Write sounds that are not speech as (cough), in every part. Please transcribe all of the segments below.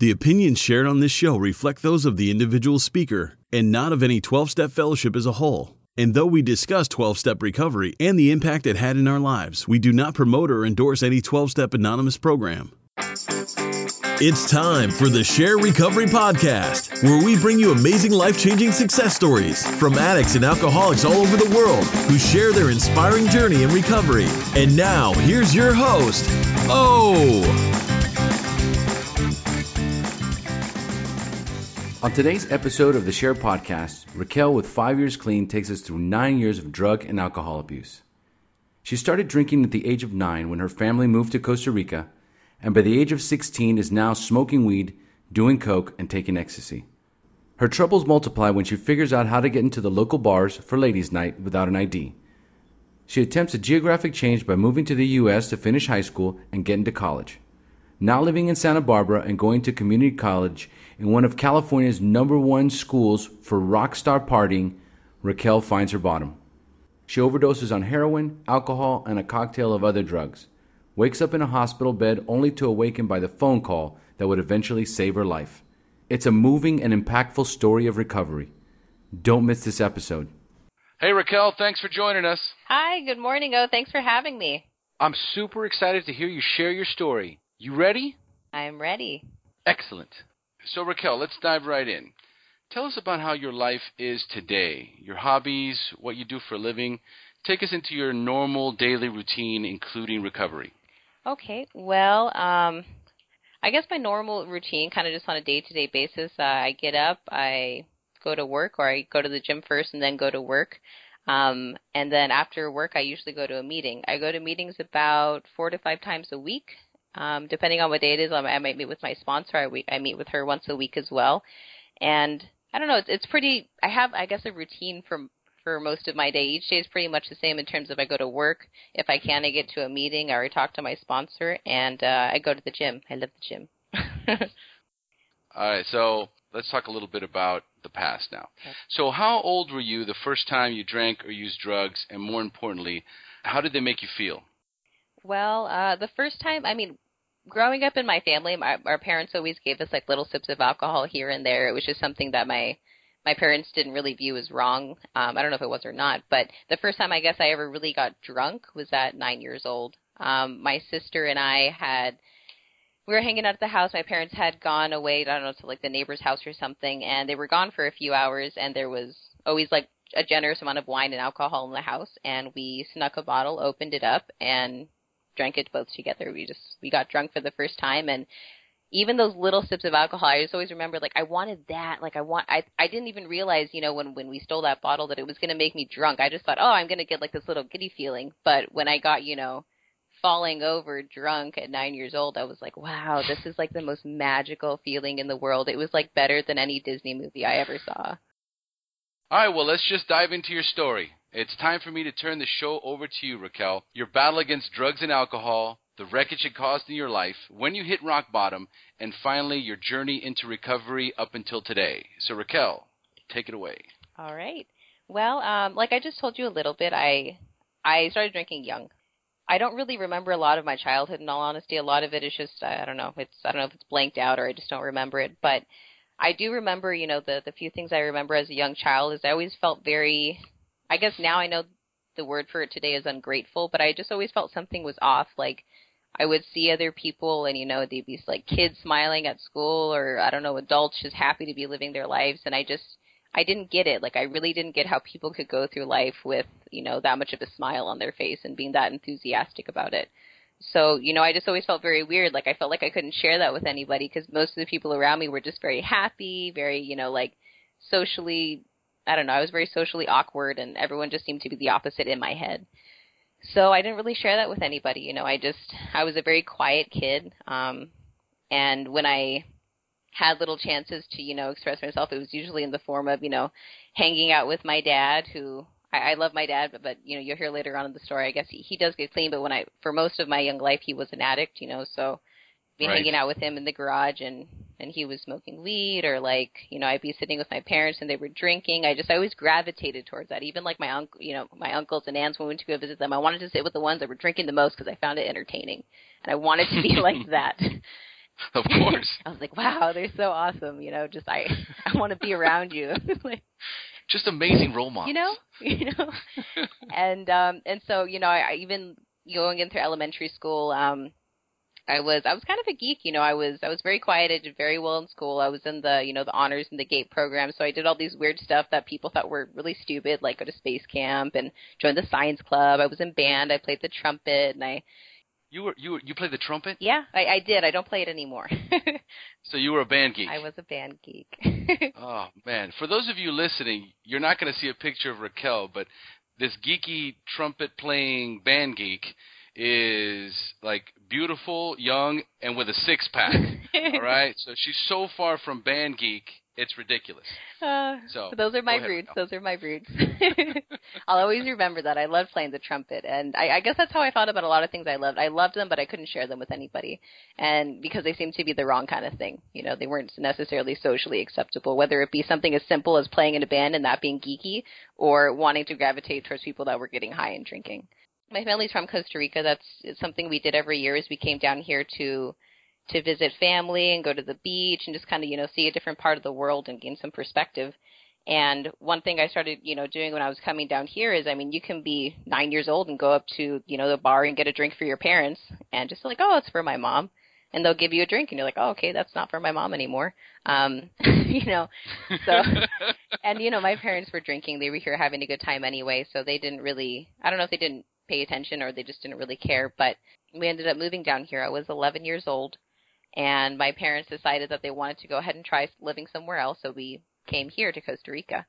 The opinions shared on this show reflect those of the individual speaker and not of any 12 step fellowship as a whole. And though we discuss 12 step recovery and the impact it had in our lives, we do not promote or endorse any 12 step anonymous program. It's time for the Share Recovery Podcast, where we bring you amazing life changing success stories from addicts and alcoholics all over the world who share their inspiring journey in recovery. And now, here's your host, Oh! On today's episode of the Share Podcast, Raquel, with five years clean, takes us through nine years of drug and alcohol abuse. She started drinking at the age of nine when her family moved to Costa Rica, and by the age of 16 is now smoking weed, doing coke, and taking ecstasy. Her troubles multiply when she figures out how to get into the local bars for ladies' night without an ID. She attempts a geographic change by moving to the U.S. to finish high school and get into college. Now living in Santa Barbara and going to community college in one of California's number one schools for rock star partying, Raquel finds her bottom. She overdoses on heroin, alcohol, and a cocktail of other drugs. Wakes up in a hospital bed only to awaken by the phone call that would eventually save her life. It's a moving and impactful story of recovery. Don't miss this episode. Hey Raquel, thanks for joining us. Hi, good morning. Oh, thanks for having me. I'm super excited to hear you share your story. You ready? I'm ready. Excellent. So, Raquel, let's dive right in. Tell us about how your life is today, your hobbies, what you do for a living. Take us into your normal daily routine, including recovery. Okay. Well, um, I guess my normal routine, kind of just on a day to day basis, uh, I get up, I go to work, or I go to the gym first and then go to work. Um, and then after work, I usually go to a meeting. I go to meetings about four to five times a week. Um, depending on what day it is, I might meet with my sponsor. I, I meet with her once a week as well, and I don't know. It's, it's pretty. I have, I guess, a routine for for most of my day. Each day is pretty much the same in terms of I go to work. If I can, I get to a meeting or I talk to my sponsor, and uh, I go to the gym. I love the gym. (laughs) All right, so let's talk a little bit about the past now. Okay. So, how old were you the first time you drank or used drugs, and more importantly, how did they make you feel? Well, uh, the first time, I mean, growing up in my family, my, our parents always gave us like little sips of alcohol here and there. It was just something that my my parents didn't really view as wrong. Um, I don't know if it was or not, but the first time I guess I ever really got drunk was at nine years old. Um, my sister and I had we were hanging out at the house. My parents had gone away, I don't know, to like the neighbor's house or something, and they were gone for a few hours. And there was always like a generous amount of wine and alcohol in the house, and we snuck a bottle, opened it up, and drank it both together. We just we got drunk for the first time and even those little sips of alcohol, I just always remember like I wanted that. Like I want I I didn't even realize, you know, when when we stole that bottle that it was going to make me drunk. I just thought, "Oh, I'm going to get like this little giddy feeling." But when I got, you know, falling over drunk at 9 years old, I was like, "Wow, this is like the most magical feeling in the world." It was like better than any Disney movie I ever saw. All right, well, let's just dive into your story. It's time for me to turn the show over to you, Raquel. Your battle against drugs and alcohol, the wreckage it caused in your life, when you hit rock bottom, and finally your journey into recovery up until today. So, Raquel, take it away. All right. Well, um, like I just told you a little bit, I I started drinking young. I don't really remember a lot of my childhood. In all honesty, a lot of it is just I don't know. It's I don't know if it's blanked out or I just don't remember it. But I do remember, you know, the the few things I remember as a young child is I always felt very I guess now I know the word for it today is ungrateful, but I just always felt something was off. Like I would see other people and you know they'd be like kids smiling at school or I don't know adults just happy to be living their lives and I just I didn't get it. Like I really didn't get how people could go through life with, you know, that much of a smile on their face and being that enthusiastic about it. So, you know, I just always felt very weird. Like I felt like I couldn't share that with anybody because most of the people around me were just very happy, very, you know, like socially I don't know, I was very socially awkward and everyone just seemed to be the opposite in my head. So I didn't really share that with anybody, you know, I just I was a very quiet kid. Um and when I had little chances to, you know, express myself, it was usually in the form of, you know, hanging out with my dad who I, I love my dad, but, but you know, you'll hear later on in the story. I guess he, he does get clean, but when I, for most of my young life, he was an addict, you know. So, be right. hanging out with him in the garage, and and he was smoking weed or like you know I'd be sitting with my parents and they were drinking. I just I always gravitated towards that. Even like my uncle, you know, my uncles and aunts when we went to go visit them, I wanted to sit with the ones that were drinking the most because I found it entertaining, and I wanted to be (laughs) like that. (laughs) Of course. (laughs) I was like, wow, they're so awesome. You know, just I I want to be around you. like, Just amazing role models. you know, you know. and um and so you know, I, I even going into elementary school, um, I was I was kind of a geek. You know, I was I was very quiet. I did very well in school. I was in the you know the honors and the gate program, so I did all these weird stuff that people thought were really stupid, like go to space camp and join the science club. I was in band. I played the trumpet, and I You were you were, you played the trumpet, yeah, I, I did. I don't play it anymore. (laughs) so you were a band geek. I was a band geek. (laughs) Oh man! For those of you listening, you're not going to see a picture of Raquel, but this geeky trumpet playing band geek is like beautiful, young, and with a six pack. (laughs) all right, so she's so far from band geek, it's ridiculous. Uh, So, those are my roots. Those are my roots. (laughs) I'll always remember that. I loved playing the trumpet, and I, I guess that's how I thought about a lot of things I loved. I loved them, but I couldn't share them with anybody, and because they seemed to be the wrong kind of thing. You know, they weren't necessarily socially acceptable. Whether it be something as simple as playing in a band and that being geeky, or wanting to gravitate towards people that were getting high and drinking. My family's from Costa Rica. That's it's something we did every year. Is we came down here to to visit family and go to the beach and just kind of you know see a different part of the world and gain some perspective. And one thing I started, you know, doing when I was coming down here is, I mean, you can be nine years old and go up to, you know, the bar and get a drink for your parents, and just like, oh, it's for my mom, and they'll give you a drink, and you're like, oh, okay, that's not for my mom anymore, um, (laughs) you know. So, (laughs) and you know, my parents were drinking; they were here having a good time anyway, so they didn't really. I don't know if they didn't pay attention or they just didn't really care, but we ended up moving down here. I was 11 years old, and my parents decided that they wanted to go ahead and try living somewhere else, so we came here to Costa Rica.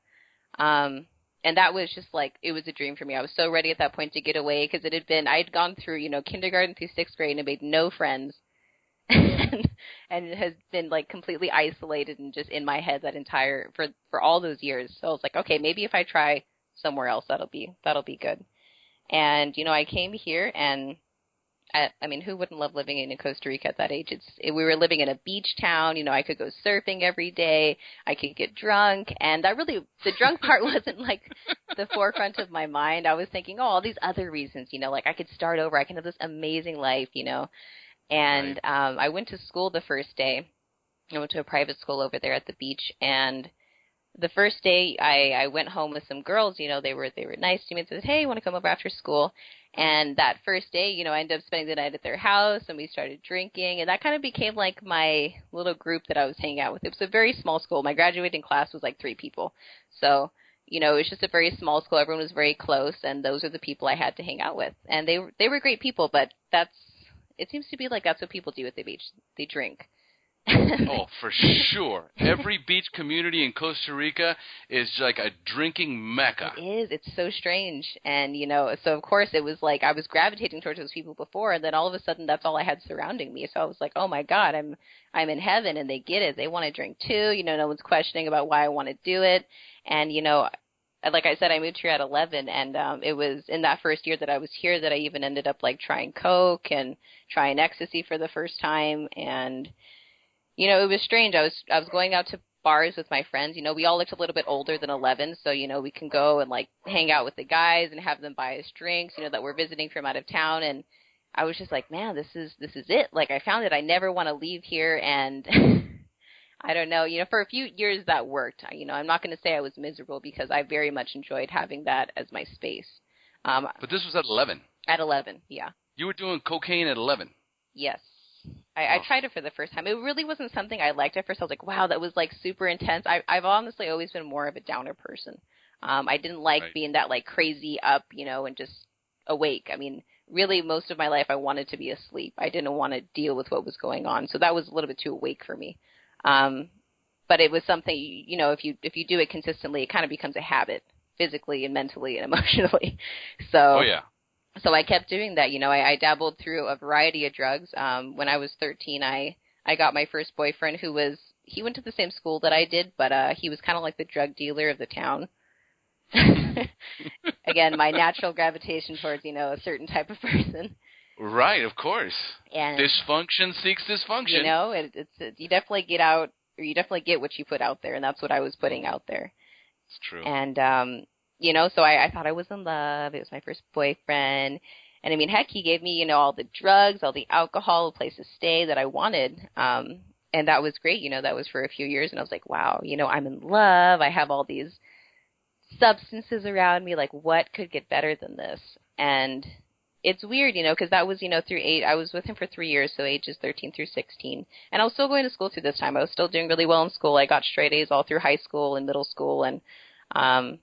Um, and that was just like it was a dream for me. I was so ready at that point to get away because it had been I had gone through you know kindergarten through sixth grade and made no friends, (laughs) and and it has been like completely isolated and just in my head that entire for for all those years. So I was like, okay, maybe if I try somewhere else, that'll be that'll be good. And you know, I came here and I, I mean, who wouldn't love living in Costa Rica at that age? It's it, we were living in a beach town. You know, I could go surfing every day. I could get drunk, and that really the drunk (laughs) part wasn't like the forefront of my mind. I was thinking, oh, all these other reasons. You know, like I could start over. I can have this amazing life. You know, and um, I went to school the first day. I went to a private school over there at the beach, and the first day I, I went home with some girls, you know, they were they were nice to me and said, Hey, you wanna come over after school? And that first day, you know, I ended up spending the night at their house and we started drinking and that kind of became like my little group that I was hanging out with. It was a very small school. My graduating class was like three people. So, you know, it was just a very small school. Everyone was very close and those are the people I had to hang out with. And they they were great people, but that's it seems to be like that's what people do at the beach. They drink. Oh, for sure. Every beach community in Costa Rica is like a drinking mecca. It is. It's so strange. And, you know, so of course it was like I was gravitating towards those people before and then all of a sudden that's all I had surrounding me. So I was like, "Oh my god, I'm I'm in heaven and they get it. They want to drink too. You know, no one's questioning about why I want to do it." And, you know, like I said, I moved here at 11, and um, it was in that first year that I was here that I even ended up like trying coke and trying ecstasy for the first time, and you know, it was strange. I was I was going out to bars with my friends. You know, we all looked a little bit older than 11, so you know, we can go and like hang out with the guys and have them buy us drinks. You know, that we're visiting from out of town, and I was just like, man, this is this is it. Like I found it. I never want to leave here, and (laughs) I don't know. You know, for a few years that worked. You know, I'm not going to say I was miserable because I very much enjoyed having that as my space. Um, But this was at 11. at 11, yeah. You were doing cocaine at 11. Yes. I, I Oh. tried it for the first time. It really wasn't something I liked at first. I was like, wow, that was like super intense. I, I've honestly always been more of a downer person. Um, I didn't like Right. being that like crazy up, you know, and just awake. I mean, really most of my life I wanted to be asleep. I didn't want to deal with what was going on. So that was a little bit too awake for me. Um, but it was something, you know, if you, if you do it consistently, it kind of becomes a habit physically and mentally and (laughs) emotionally. So, Oh, yeah. So I kept doing that. You know, I, I dabbled through a variety of drugs. Um, when I was 13, I I got my first boyfriend who was he went to the same school that I did, but uh, he was kind of like the drug dealer of the town. (laughs) Again, my natural gravitation towards you know a certain type of person, Right, of course. and Dysfunction seeks dysfunction. you know, it, it's it, you definitely get out or you definitely get what you put out there, and that's what I was putting out there. it's true. And um, you know, so I, I thought I was in love. It was my first boyfriend. And I mean, heck, he gave me, you know, all the drugs, all the alcohol, a place to stay that I wanted. Um, and that was great. You know, that was for a few years. And I was like, wow, you know, I'm in love. I have all these substances around me. Like, what could get better than this? And it's weird, you know, because that was, you know, through eight. I was with him for three years, so ages 13 through 16. And I was still going to school through this time. I was still doing really well in school. I got straight A's all through high school and middle school. And, um,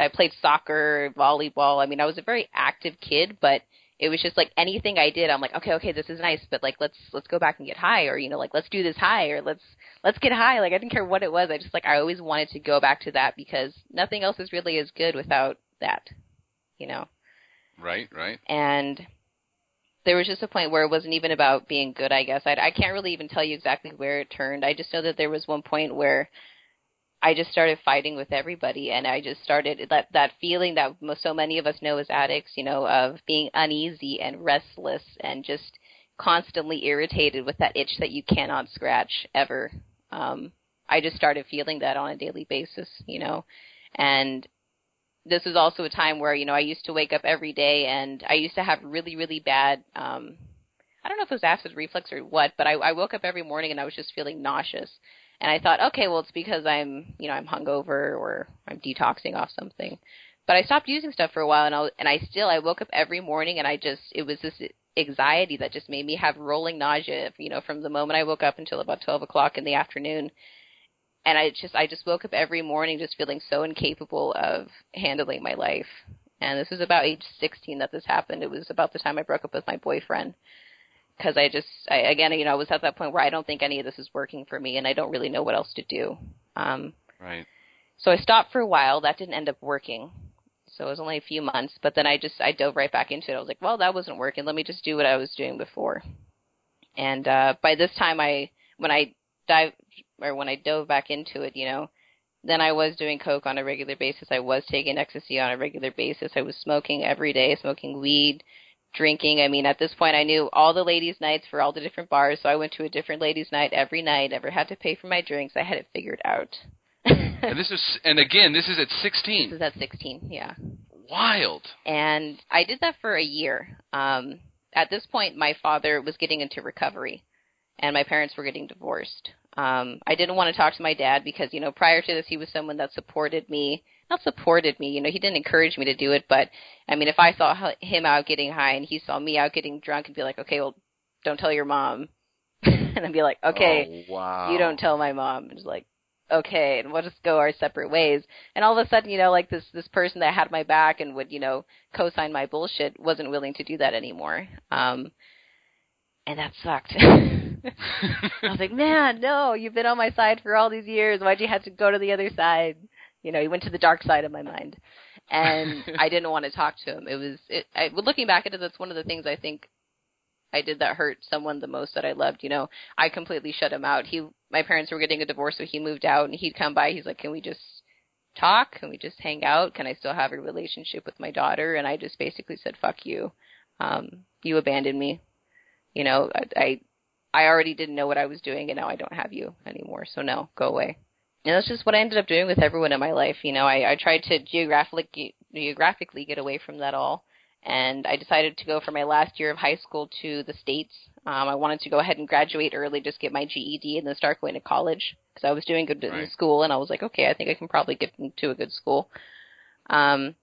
I played soccer, volleyball. I mean, I was a very active kid, but it was just like anything I did, I'm like, okay, okay, this is nice, but like let's let's go back and get high, or you know, like let's do this high, or let's let's get high. Like I didn't care what it was. I just like I always wanted to go back to that because nothing else is really as good without that, you know. Right, right. And there was just a point where it wasn't even about being good. I guess I I can't really even tell you exactly where it turned. I just know that there was one point where I just started fighting with everybody, and I just started that that feeling that so many of us know as addicts, you know, of being uneasy and restless and just constantly irritated with that itch that you cannot scratch ever. Um, I just started feeling that on a daily basis, you know, and this was also a time where you know I used to wake up every day, and I used to have really really bad. Um, I don't know if it was acid reflux or what, but I, I woke up every morning and I was just feeling nauseous and I thought, okay, well, it's because I'm, you know, I'm hungover or I'm detoxing off something. But I stopped using stuff for a while, and I and I still I woke up every morning, and I just it was this anxiety that just made me have rolling nausea, you know, from the moment I woke up until about twelve o'clock in the afternoon. And I just I just woke up every morning just feeling so incapable of handling my life. And this was about age 16 that this happened. It was about the time I broke up with my boyfriend because I just, I, again, you know, I was at that point where I don't think any of this is working for me, and I don't really know what else to do. Um, right. So I stopped for a while. That didn't end up working. So it was only a few months, but then I just I dove right back into it. I was like, well, that wasn't working. Let me just do what I was doing before. And uh, by this time, I when I dive or when I dove back into it, you know, then I was doing coke on a regular basis. I was taking ecstasy on a regular basis. I was smoking every day, smoking weed, drinking. I mean, at this point, I knew all the ladies' nights for all the different bars, so I went to a different ladies' night every night. Never had to pay for my drinks. I had it figured out. (laughs) and this is, and again, this is at 16. This is at 16, yeah. Wild. And I did that for a year. Um, at this point, my father was getting into recovery, and my parents were getting divorced. Um, I didn't want to talk to my dad because, you know, prior to this, he was someone that supported me not supported me. You know, he didn't encourage me to do it, but I mean, if I saw him out getting high and he saw me out getting drunk, and be like, okay, well, don't tell your mom, (laughs) and I'd be like, okay, oh, wow. you don't tell my mom. And it's like, okay, and we'll just go our separate ways. And all of a sudden, you know, like this this person that had my back and would, you know, co-sign my bullshit wasn't willing to do that anymore. Um, and that sucked. (laughs) I was like, man, no, you've been on my side for all these years. Why'd you have to go to the other side? You know, he went to the dark side of my mind, and (laughs) I didn't want to talk to him. It was, it, I, looking back at it, that's one of the things I think I did that hurt someone the most that I loved. You know, I completely shut him out. He, my parents were getting a divorce, so he moved out, and he'd come by. He's like, "Can we just talk? Can we just hang out? Can I still have a relationship with my daughter?" And I just basically said, "Fuck you. Um, you abandoned me. You know, I, I, I already didn't know what I was doing, and now I don't have you anymore. So no, go away." And that's just what I ended up doing with everyone in my life. You know, I, I tried to geographically geographically get away from that all, and I decided to go for my last year of high school to the states. Um, I wanted to go ahead and graduate early, just get my GED, and then start going to college because I was doing good right. in school, and I was like, okay, I think I can probably get into a good school. Um,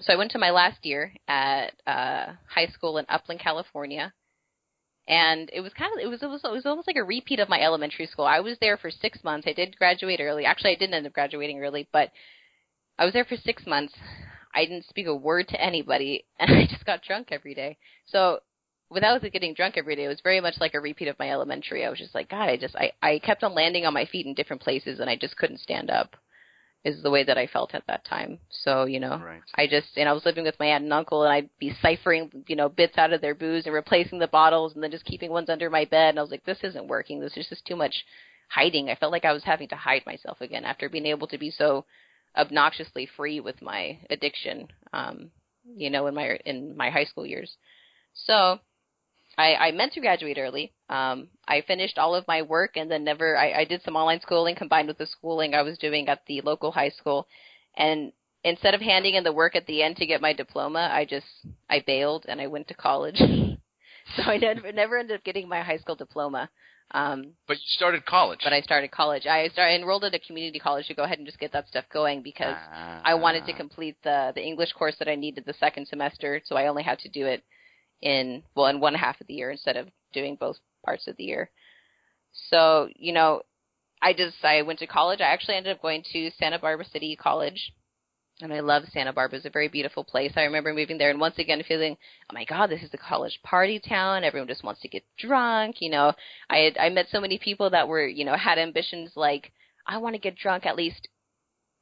so I went to my last year at uh, high school in Upland, California and it was kind of it was it was it was almost like a repeat of my elementary school. I was there for six months. I did graduate early. Actually, I didn't end up graduating early, but I was there for six months. I didn't speak a word to anybody, (laughs) and I just got drunk every day. So without getting drunk every day, it was very much like a repeat of my elementary. I was just like, God, I just I I kept on landing on my feet in different places, and I just couldn't stand up is the way that I felt at that time. So, you know, right. I just, and I was living with my aunt and uncle and I'd be ciphering, you know, bits out of their booze and replacing the bottles and then just keeping ones under my bed. And I was like, this isn't working. This is just too much hiding. I felt like I was having to hide myself again after being able to be so obnoxiously free with my addiction, um, you know, in my, in my high school years. So I, I meant to graduate early. Um, I finished all of my work and then never. I, I did some online schooling combined with the schooling I was doing at the local high school, and instead of handing in the work at the end to get my diploma, I just I bailed and I went to college. (laughs) so I never never ended up getting my high school diploma. Um, but you started college. But I started college. I started enrolled at a community college to go ahead and just get that stuff going because I wanted to Ah. complete the the English course that I needed the second semester. So I only had to do it in well in one half of the year instead of doing both parts of the year. So you know, I just I went to college. I actually ended up going to Santa Barbara City College. And I love Santa Barbara. It's a very beautiful place. I remember moving there and once again feeling, oh my God, this is a college party town. Everyone just wants to get drunk. You know, I had, I met so many people that were, you know, had ambitions like, I want to get drunk at least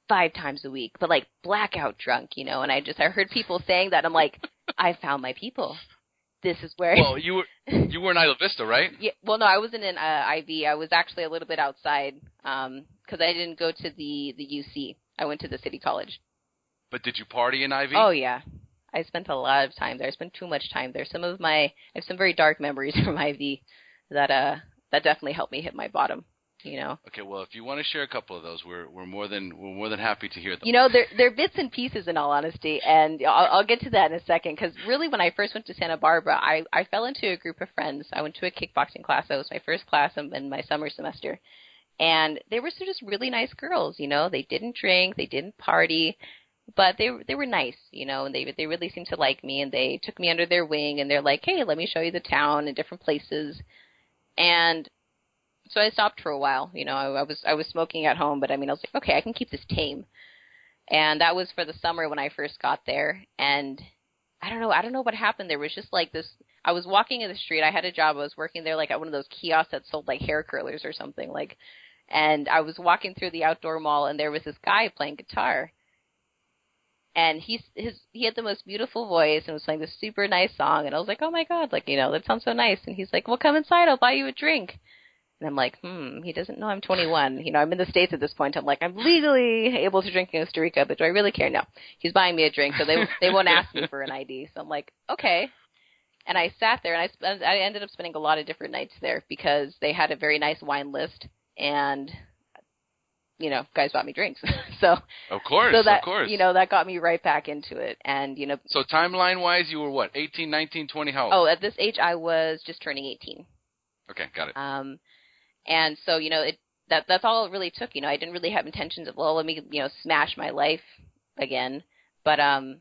five times a week, but like blackout drunk, you know, and I just, I heard people saying that. I'm like, I found my people. This is where. Well, you were (laughs) you were in Isla Vista, right? Yeah, well, no, I wasn't in uh, IV. I was actually a little bit outside because I didn't go to the the UC. I went to the city college. But did you party in IV? Oh yeah, I spent a lot of time there. I spent too much time there. Some of my I have some very dark memories (laughs) from IV that uh that definitely helped me hit my bottom. You know, Okay, well, if you want to share a couple of those, we're we're more than we're more than happy to hear them. you know they're they're bits and pieces in all honesty, and I'll, I'll get to that in a second. Because really, when I first went to Santa Barbara, I I fell into a group of friends. I went to a kickboxing class. That was my first class in, in my summer semester, and they were just really nice girls. You know, they didn't drink, they didn't party, but they they were nice, you know, and they they really seemed to like me, and they took me under their wing, and they're like, hey, let me show you the town and different places, and so I stopped for a while. You know, I, I was I was smoking at home, but I mean, I was like, okay, I can keep this tame, and that was for the summer when I first got there, and I don't know, I don't know what happened. There was just like this. I was walking in the street. I had a job. I was working there, like at one of those kiosks that sold like hair curlers or something, like. And I was walking through the outdoor mall, and there was this guy playing guitar, and he's his he had the most beautiful voice and was playing this super nice song and I was like, Oh my god, like, you know, that sounds so nice and he's like, Well come inside, I'll buy you a drink and I'm like, Hmm, he doesn't know I'm twenty one. You know, I'm in the States at this point. I'm like, I'm legally able to drink in Costa Rica, but do I really care? No. He's buying me a drink, so they they won't ask me for an ID. So I'm like, Okay. And I sat there and I sp- I ended up spending a lot of different nights there because they had a very nice wine list and you know, guys bought me drinks. (laughs) so Of course, so that of course. you know that got me right back into it and you know So timeline wise, you were what? 18, 19, 20? How old? oh at this age i was just turning 18 Okay, got it. um and so you know it that that's all it really took you know i didn't really have intentions of well let me you know smash my life again. But um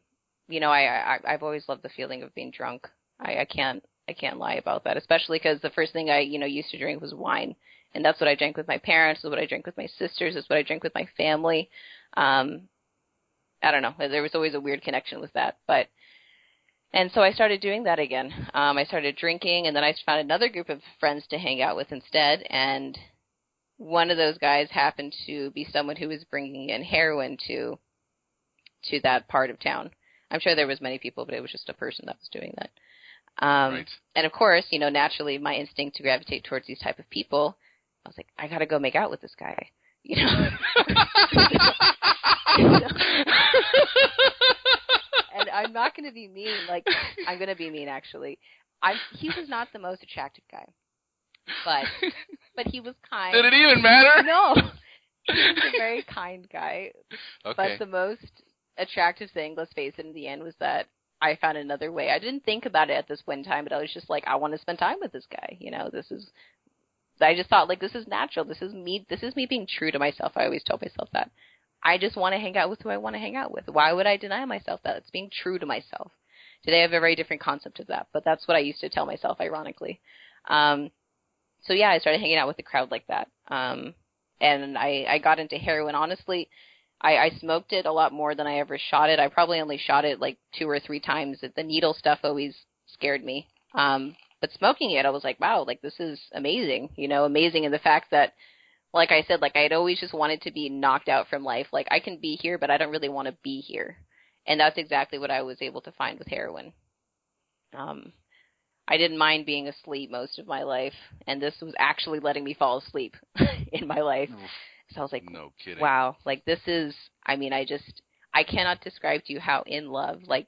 you know i, I i've always loved the feeling of being drunk. I i can't i can't lie about that especially because the first thing i you know used to drink was wine. And that's what i drank with my parents is what i drank with my sisters is what i drank with my family. Um i don't know. There was always a weird connection with that. But and so I started doing that again. Um, I started drinking, and then I found another group of friends to hang out with instead. And one of those guys happened to be someone who was bringing in heroin to to that part of town. I'm sure there was many people, but it was just a person that was doing that. Um, right. And of course, you know, naturally, my instinct to gravitate towards these type of people, I was like, I got to go make out with this guy. You know. (laughs) (laughs) (laughs) I'm not going to be mean. Like I'm going to be mean actually. I'm he was not the most attractive guy, but but he was kind. Did it even matter? No, he was a very kind guy. Okay. But the most attractive thing, let's face it, in the end, was that I found another way. I didn't think about it at this point in time, but I was just like, I want to spend time with this guy. You know, this is. I just thought like this is natural. This is me. This is me being true to myself. I always told myself that. I just want to hang out with who I want to hang out with. Why would I deny myself that? It's being true to myself. Today I have a very different concept of that, but that's what I used to tell myself, ironically. Um, so yeah, I started hanging out with the crowd like that. Um, and I, I got into heroin. Honestly, I, I smoked it a lot more than I ever shot it. I probably only shot it like two or three times. The needle stuff always scared me. Um, but smoking it, I was like, wow, like this is amazing. You know, amazing in the fact that like I said, like I had always just wanted to be knocked out from life. Like I can be here, but I don't really want to be here. And that's exactly what I was able to find with heroin. Um, I didn't mind being asleep most of my life, and this was actually letting me fall asleep (laughs) in my life. So I was like, no kidding. wow, like this is, I mean, I just, I cannot describe to you how in love, like,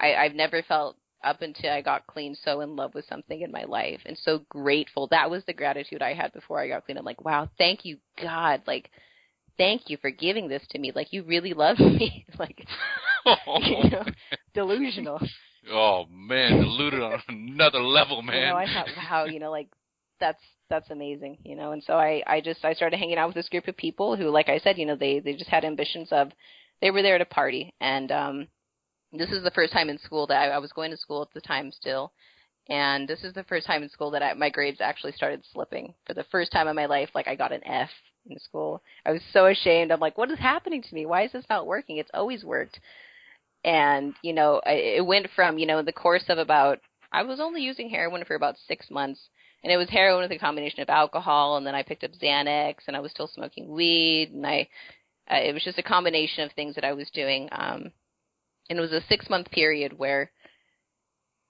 I, I've never felt up until I got clean so in love with something in my life and so grateful. That was the gratitude I had before I got clean. I'm like, wow, thank you, God. Like, thank you for giving this to me. Like you really love (laughs) me. like (laughs) you know, (laughs) delusional. Oh man, deluded on another level, man. You know, I thought, wow, you know, like that's that's amazing, you know. And so I I just I started hanging out with this group of people who, like I said, you know, they they just had ambitions of they were there to party, and um, this is the first time in school that I, I was going to school at the time still, and this is the first time in school that I, my grades actually started slipping. For the first time in my life, like I got an F in school. I was so ashamed. I'm like, what is happening to me? Why is this not working? It's always worked. And you know, I, it went from you know in the course of about I was only using heroin for about six months, and it was heroin with a combination of alcohol, and then I picked up Xanax, and I was still smoking weed, and I it was just a combination of things that I was doing. Um, and it was a six month period where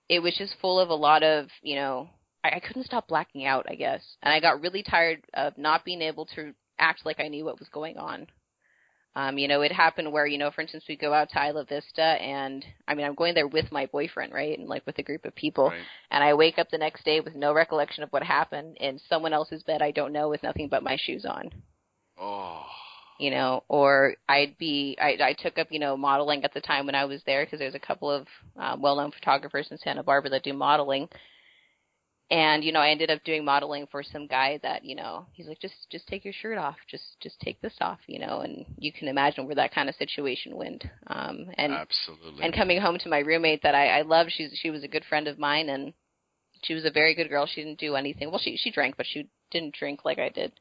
it was just full of a lot of you know I, I couldn't stop blacking out, I guess, and I got really tired of not being able to act like I knew what was going on. Um, you know, it happened where, you know, for instance, we go out to Isla Vista and I mean, I'm going there with my boyfriend, right? And like with a group of people. Right. And I wake up the next day with no recollection of what happened in someone else's bed I don't know with nothing but my shoes on. Oh. You know, or I'd be, I, I took up, you know, modeling at the time when I was there because there's a couple of um, well-known photographers in Santa Barbara that do modeling. And you know i ended up doing modeling for some guy that you know he's like just just take your shirt off. Just just take this off you know and you can imagine where that kind of situation went. Um and Absolutely. and coming home to my roommate that i i loved she's she was a good friend of mine and she was a very good girl. She didn't do anything. Well she she drank but she didn't drink like i did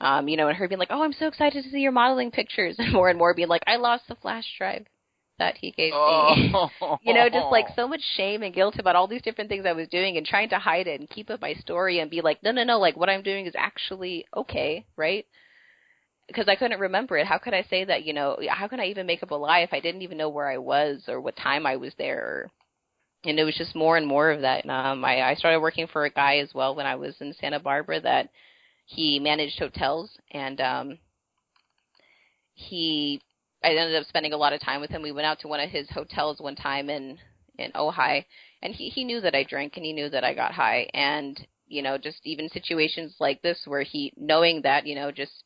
um you know and her being like oh i'm so excited to see your modeling pictures (laughs) and more and more being like i lost the flash drive that he gave me. oh. (laughs) you know, just like so much shame and guilt about all these different things I was doing and trying to hide it and keep up my story and be like, no, no, no, like what I'm doing is actually okay, right? Because I couldn't remember it. How could I say that, you know, how can I even make up a lie if I didn't even know where I was or what time I was there? And it was just more and more of that. And, um, I, I started working for a guy as well when I was in Santa Barbara that he managed hotels and, um, he I ended up spending a lot of time with him. We went out to one of his hotels one time in in Ojai, and he he knew that I drank and he knew that I got high, and you know, just even situations like this where he knowing that you know just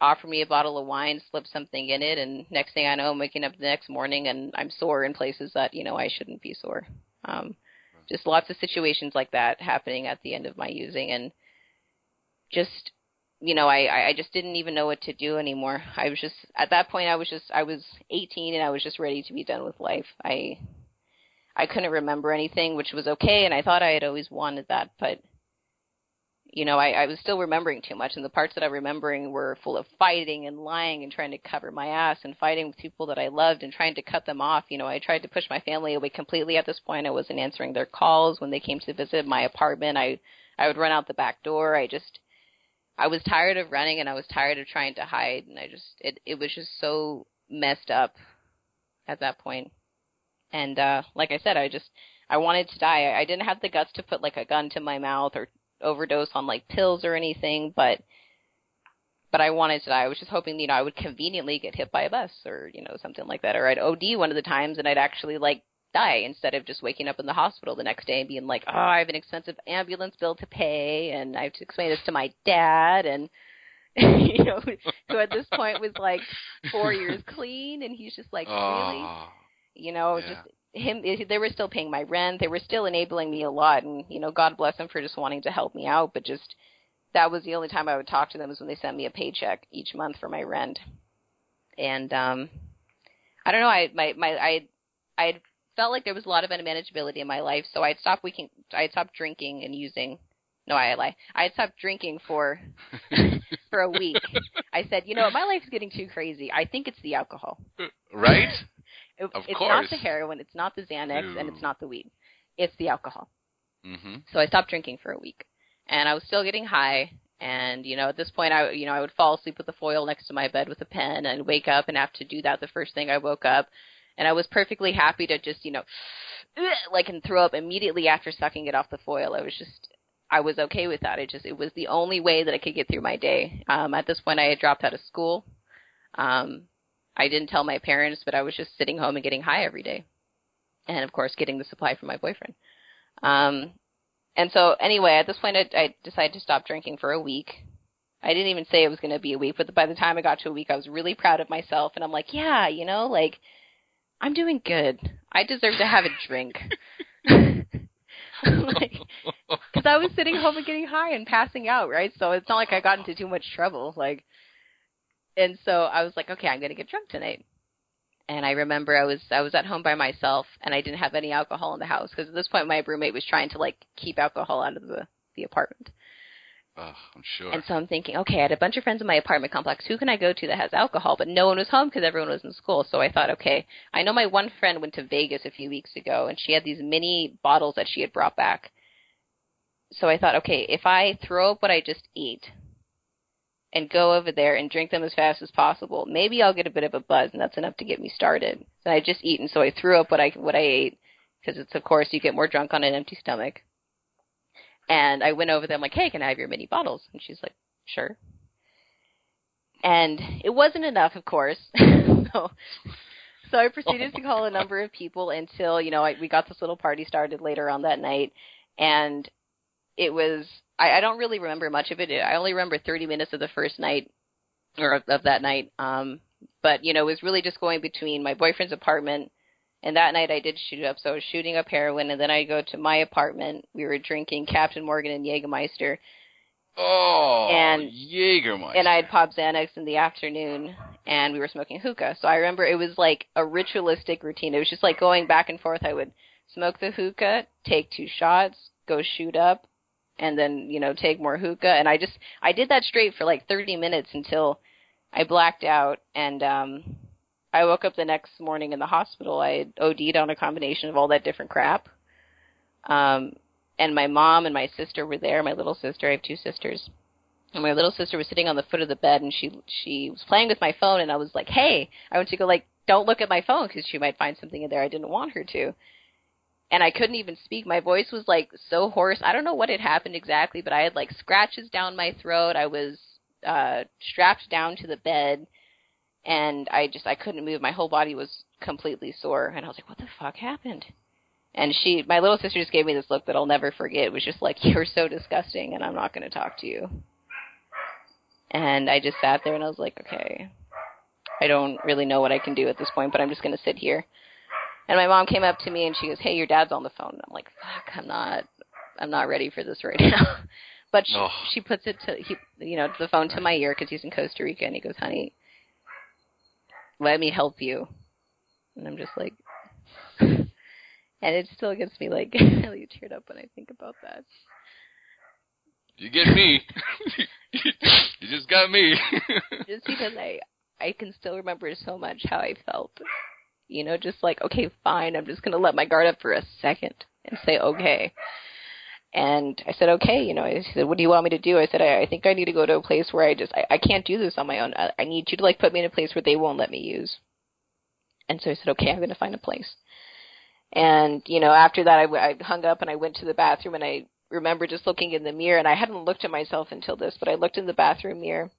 offer me a bottle of wine, slip something in it, and next thing I know, I'm waking up the next morning and I'm sore in places that you know I shouldn't be sore. Um, just lots of situations like that happening at the end of my using, and just you know, I, I just didn't even know what to do anymore. I was just at that point I was just I was 18 and I was just ready to be done with life. I I couldn't remember anything, which was okay, and I thought I had always wanted that, but you know, I, I was still remembering too much, and the parts that I'm remembering were full of fighting and lying and trying to cover my ass and fighting with people that I loved and trying to cut them off. You know, I tried to push my family away completely at this point. I wasn't answering their calls when they came to visit my apartment. I I would run out the back door. I just I was tired of running and I was tired of trying to hide and I just it it was just so messed up at that point. And uh like I said, I just I wanted to die. I, I didn't have the guts to put like a gun to my mouth or overdose on like pills or anything, but but I wanted to die. I was just hoping, you know, I would conveniently get hit by a bus or, you know, something like that. Or I'd OD one of the times and I'd actually like die instead of just waking up in the hospital the next day and being like, oh, I have an expensive ambulance bill to pay and I have to explain this to my dad and (laughs) you know, who at this point was like four years (laughs) clean and he's just like, really? Oh. You know, Yeah. just him they were still paying my rent, they were still enabling me a lot and, you know, God bless them for just wanting to help me out, but just that was the only time I would talk to them was when they sent me a paycheck each month for my rent. And um I don't know, I my my I I had felt like there was a lot of unmanageability in my life, so I'd stopped weeking I had stopped drinking and using no, I lie. I had stopped drinking for (laughs) for a week. I said, you know my life's getting too crazy. I think it's the alcohol. right? It, Of it's course. not the heroin, it's not the Xanax, and it's not the weed. It's the alcohol. Mhm. So I stopped drinking for a week, and I was still getting high. And you know, at this point, I you know I would fall asleep with a foil next to my bed with a pen, and wake up and have to do that the first thing I woke up. And I was perfectly happy to just you know, (sniffs) like and throw up immediately after sucking it off the foil. I was just I was okay with that. It just it was the only way that I could get through my day. Um, at this point, I had dropped out of school. Um, I didn't tell my parents, but I was just sitting home and getting high every day, and of course, getting the supply from my boyfriend. Um, and so anyway, at this point, I, I decided to stop drinking for a week. I didn't even say it was going to be a week, but by the time I got to a week, I was really proud of myself, and I'm like, yeah, you know, like I'm doing good. I deserve to have a drink. (laughs) (laughs) like, because I was sitting home and getting high and passing out, right? So it's not like I got into too much trouble, like. And so I was like, okay, I'm gonna get drunk tonight. And I remember I was I was at home by myself and I didn't have any alcohol in the house because at this point my roommate was trying to like keep alcohol out of the the apartment. Oh, I'm sure. And so I'm thinking, okay, I had a bunch of friends in my apartment complex. Who can I go to that has alcohol? But no one was home because everyone was in school. So I thought, okay, I know my one friend went to Vegas a few weeks ago and she had these mini bottles that she had brought back. So I thought, okay, if I throw up what I just ate and go over there and drink them as fast as possible, maybe I'll get a bit of a buzz and that's enough to get me started. So I just eaten, so I threw up what I what I ate because it's of course you get more drunk on an empty stomach. And I went over there. I'm like, hey, can I have your mini bottles? And she's like, sure. And it wasn't enough, of course. (laughs) so, so I proceeded to call a number of people until you know I, we got this little party started later on that night, and it was I, I don't really remember much of it. I only remember 30 minutes of the first night or of, of that night. Um, but you know, it was really just going between my boyfriend's apartment and that night I did shoot up. So I was shooting up heroin, and then I go to my apartment. We were drinking Captain Morgan and Jägermeister. Oh, and Jägermeister. And I had popped Xanax in the afternoon, and we were smoking hookah. So I remember it was like a ritualistic routine. It was just like going back and forth. I would smoke the hookah, take two shots, go shoot up, and then you know take more hookah. And I just I did that straight for like 30 minutes until I blacked out and um I woke up the next morning in the hospital. I had OD'd on a combination of all that different crap. Um, and my mom and my sister were there. My little sister, I have two sisters. And my little sister was sitting on the foot of the bed, and she she was playing with my phone. And I was like, "Hey!" I went to go like, "Don't look at my phone," because she might find something in there I didn't want her to. And I couldn't even speak. My voice was like so hoarse. I don't know what had happened exactly, but I had like scratches down my throat. I was uh strapped down to the bed and I just I couldn't move. My whole body was completely sore, and I was like, "What the fuck happened?" And she, my little sister, just gave me this look that I'll never forget. It was just like, (laughs) "You're so disgusting, and I'm not going to talk to you." And I just sat there, and I was like, "Okay, I don't really know what I can do at this point, but I'm just going to sit here." And my mom came up to me and she goes, "Hey, your dad's on the phone." And I'm like, "Fuck, I'm not, I'm not ready for this right (laughs) now." but she, Oh. she puts it to, he, you know, the phone to my ear because he's in Costa Rica, and he goes, "Honey, let me help you. And I'm just like, (laughs) and it still gets me like (laughs) really teared up when I think about that. You get me. (laughs) you just got me. Just because I, I can still remember so much how I felt. You know, just like, okay, fine, I'm just gonna let my guard up for a second and say, okay. And I said, okay, you know, I said, what do you want me to do? I said, I, I think I need to go to a place where I just, I, I can't do this on my own. I, I need you to like put me in a place where they won't let me use. And so I said, okay, I'm going to find a place. And, you know, after that, I, I hung up and I went to the bathroom and I remember just looking in the mirror and I hadn't looked at myself until this, but I looked in the bathroom mirror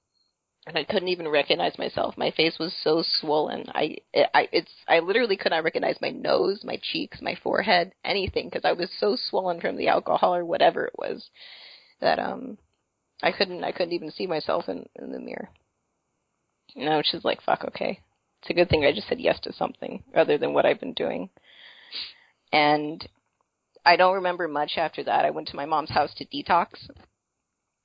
and I couldn't even recognize myself. My face was so swollen. I, I, it's, I literally could not recognize my nose, my cheeks, my forehead, anything, because I was so swollen from the alcohol or whatever it was that um, I couldn't, I couldn't even see myself in in the mirror. You know, which is like, fuck, okay. It's a good thing I just said yes to something other than what I've been doing. And I don't remember much after that. I went to my mom's house to detox.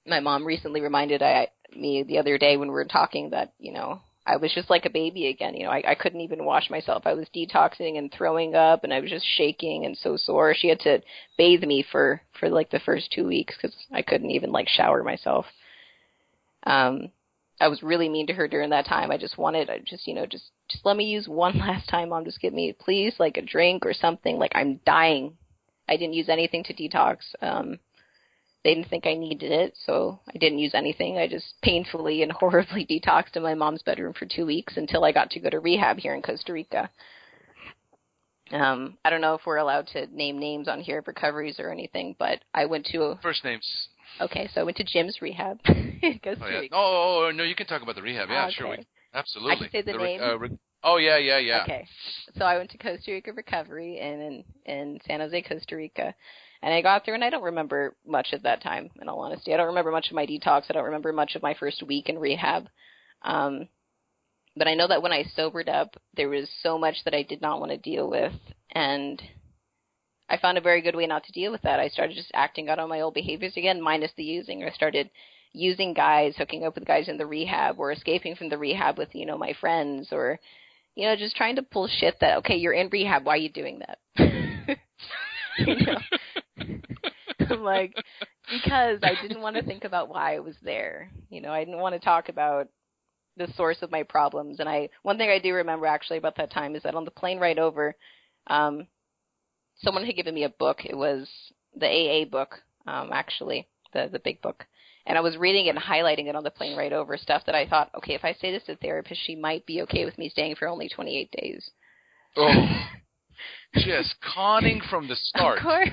My mom recently reminded I, me the other day when we were talking that, you know, I was just like a baby again. You know, I, I couldn't even wash myself. I was detoxing and throwing up, and I was just shaking and so sore. She had to bathe me for for like the first two weeks because I couldn't even like shower myself. Um, I was really mean to her during that time. I just wanted, I just you know, just just let me use one (laughs) last time, mom. Just give me please like a drink or something. Like I'm dying. I didn't use anything to detox. Um, they didn't think I needed it, so I didn't use anything. I just painfully and (laughs) horribly detoxed in my mom's bedroom for two weeks until I got to go to rehab here in Costa Rica. Um, I don't know if we're allowed to name names on here of recoveries or anything, but I went to a, First names. okay, so I went to Jim's rehab (laughs) in Costa Oh yeah. Rica. Oh, oh, oh, no, you can talk about the rehab. Yeah, Ah, sure. We, absolutely. I can say the re- name? uh, re- oh yeah, yeah, yeah. Okay. So I went to Costa Rica Recovery in, in in San Jose, Costa Rica. And I got through, and I don't remember much of that time. In all honesty, I don't remember much of my detox. I don't remember much of my first week in rehab. Um, but I know that when I sobered up, there was so much that I did not want to deal with, and I found a very good way not to deal with that. I started just acting out on my old behaviors again, minus the using. I started using guys, hooking up with guys in the rehab, or escaping from the rehab with you know my friends, or you know just trying to pull shit that okay, you're in rehab, why are you doing that? (laughs) you know? (laughs) (laughs) I'm like because I didn't want to think about why I was there. You know, I didn't want to talk about the source of my problems. And I one thing I do remember actually about that time is that on the plane ride over, um, someone had given me a book. It was the AA book, um, actually, the the big book. And I was reading it and highlighting it on the plane ride over, stuff that I thought, okay, if I say this to the therapist, she might be okay with me staying for only 28 days. Oh, (laughs) just conning from the start. Of course.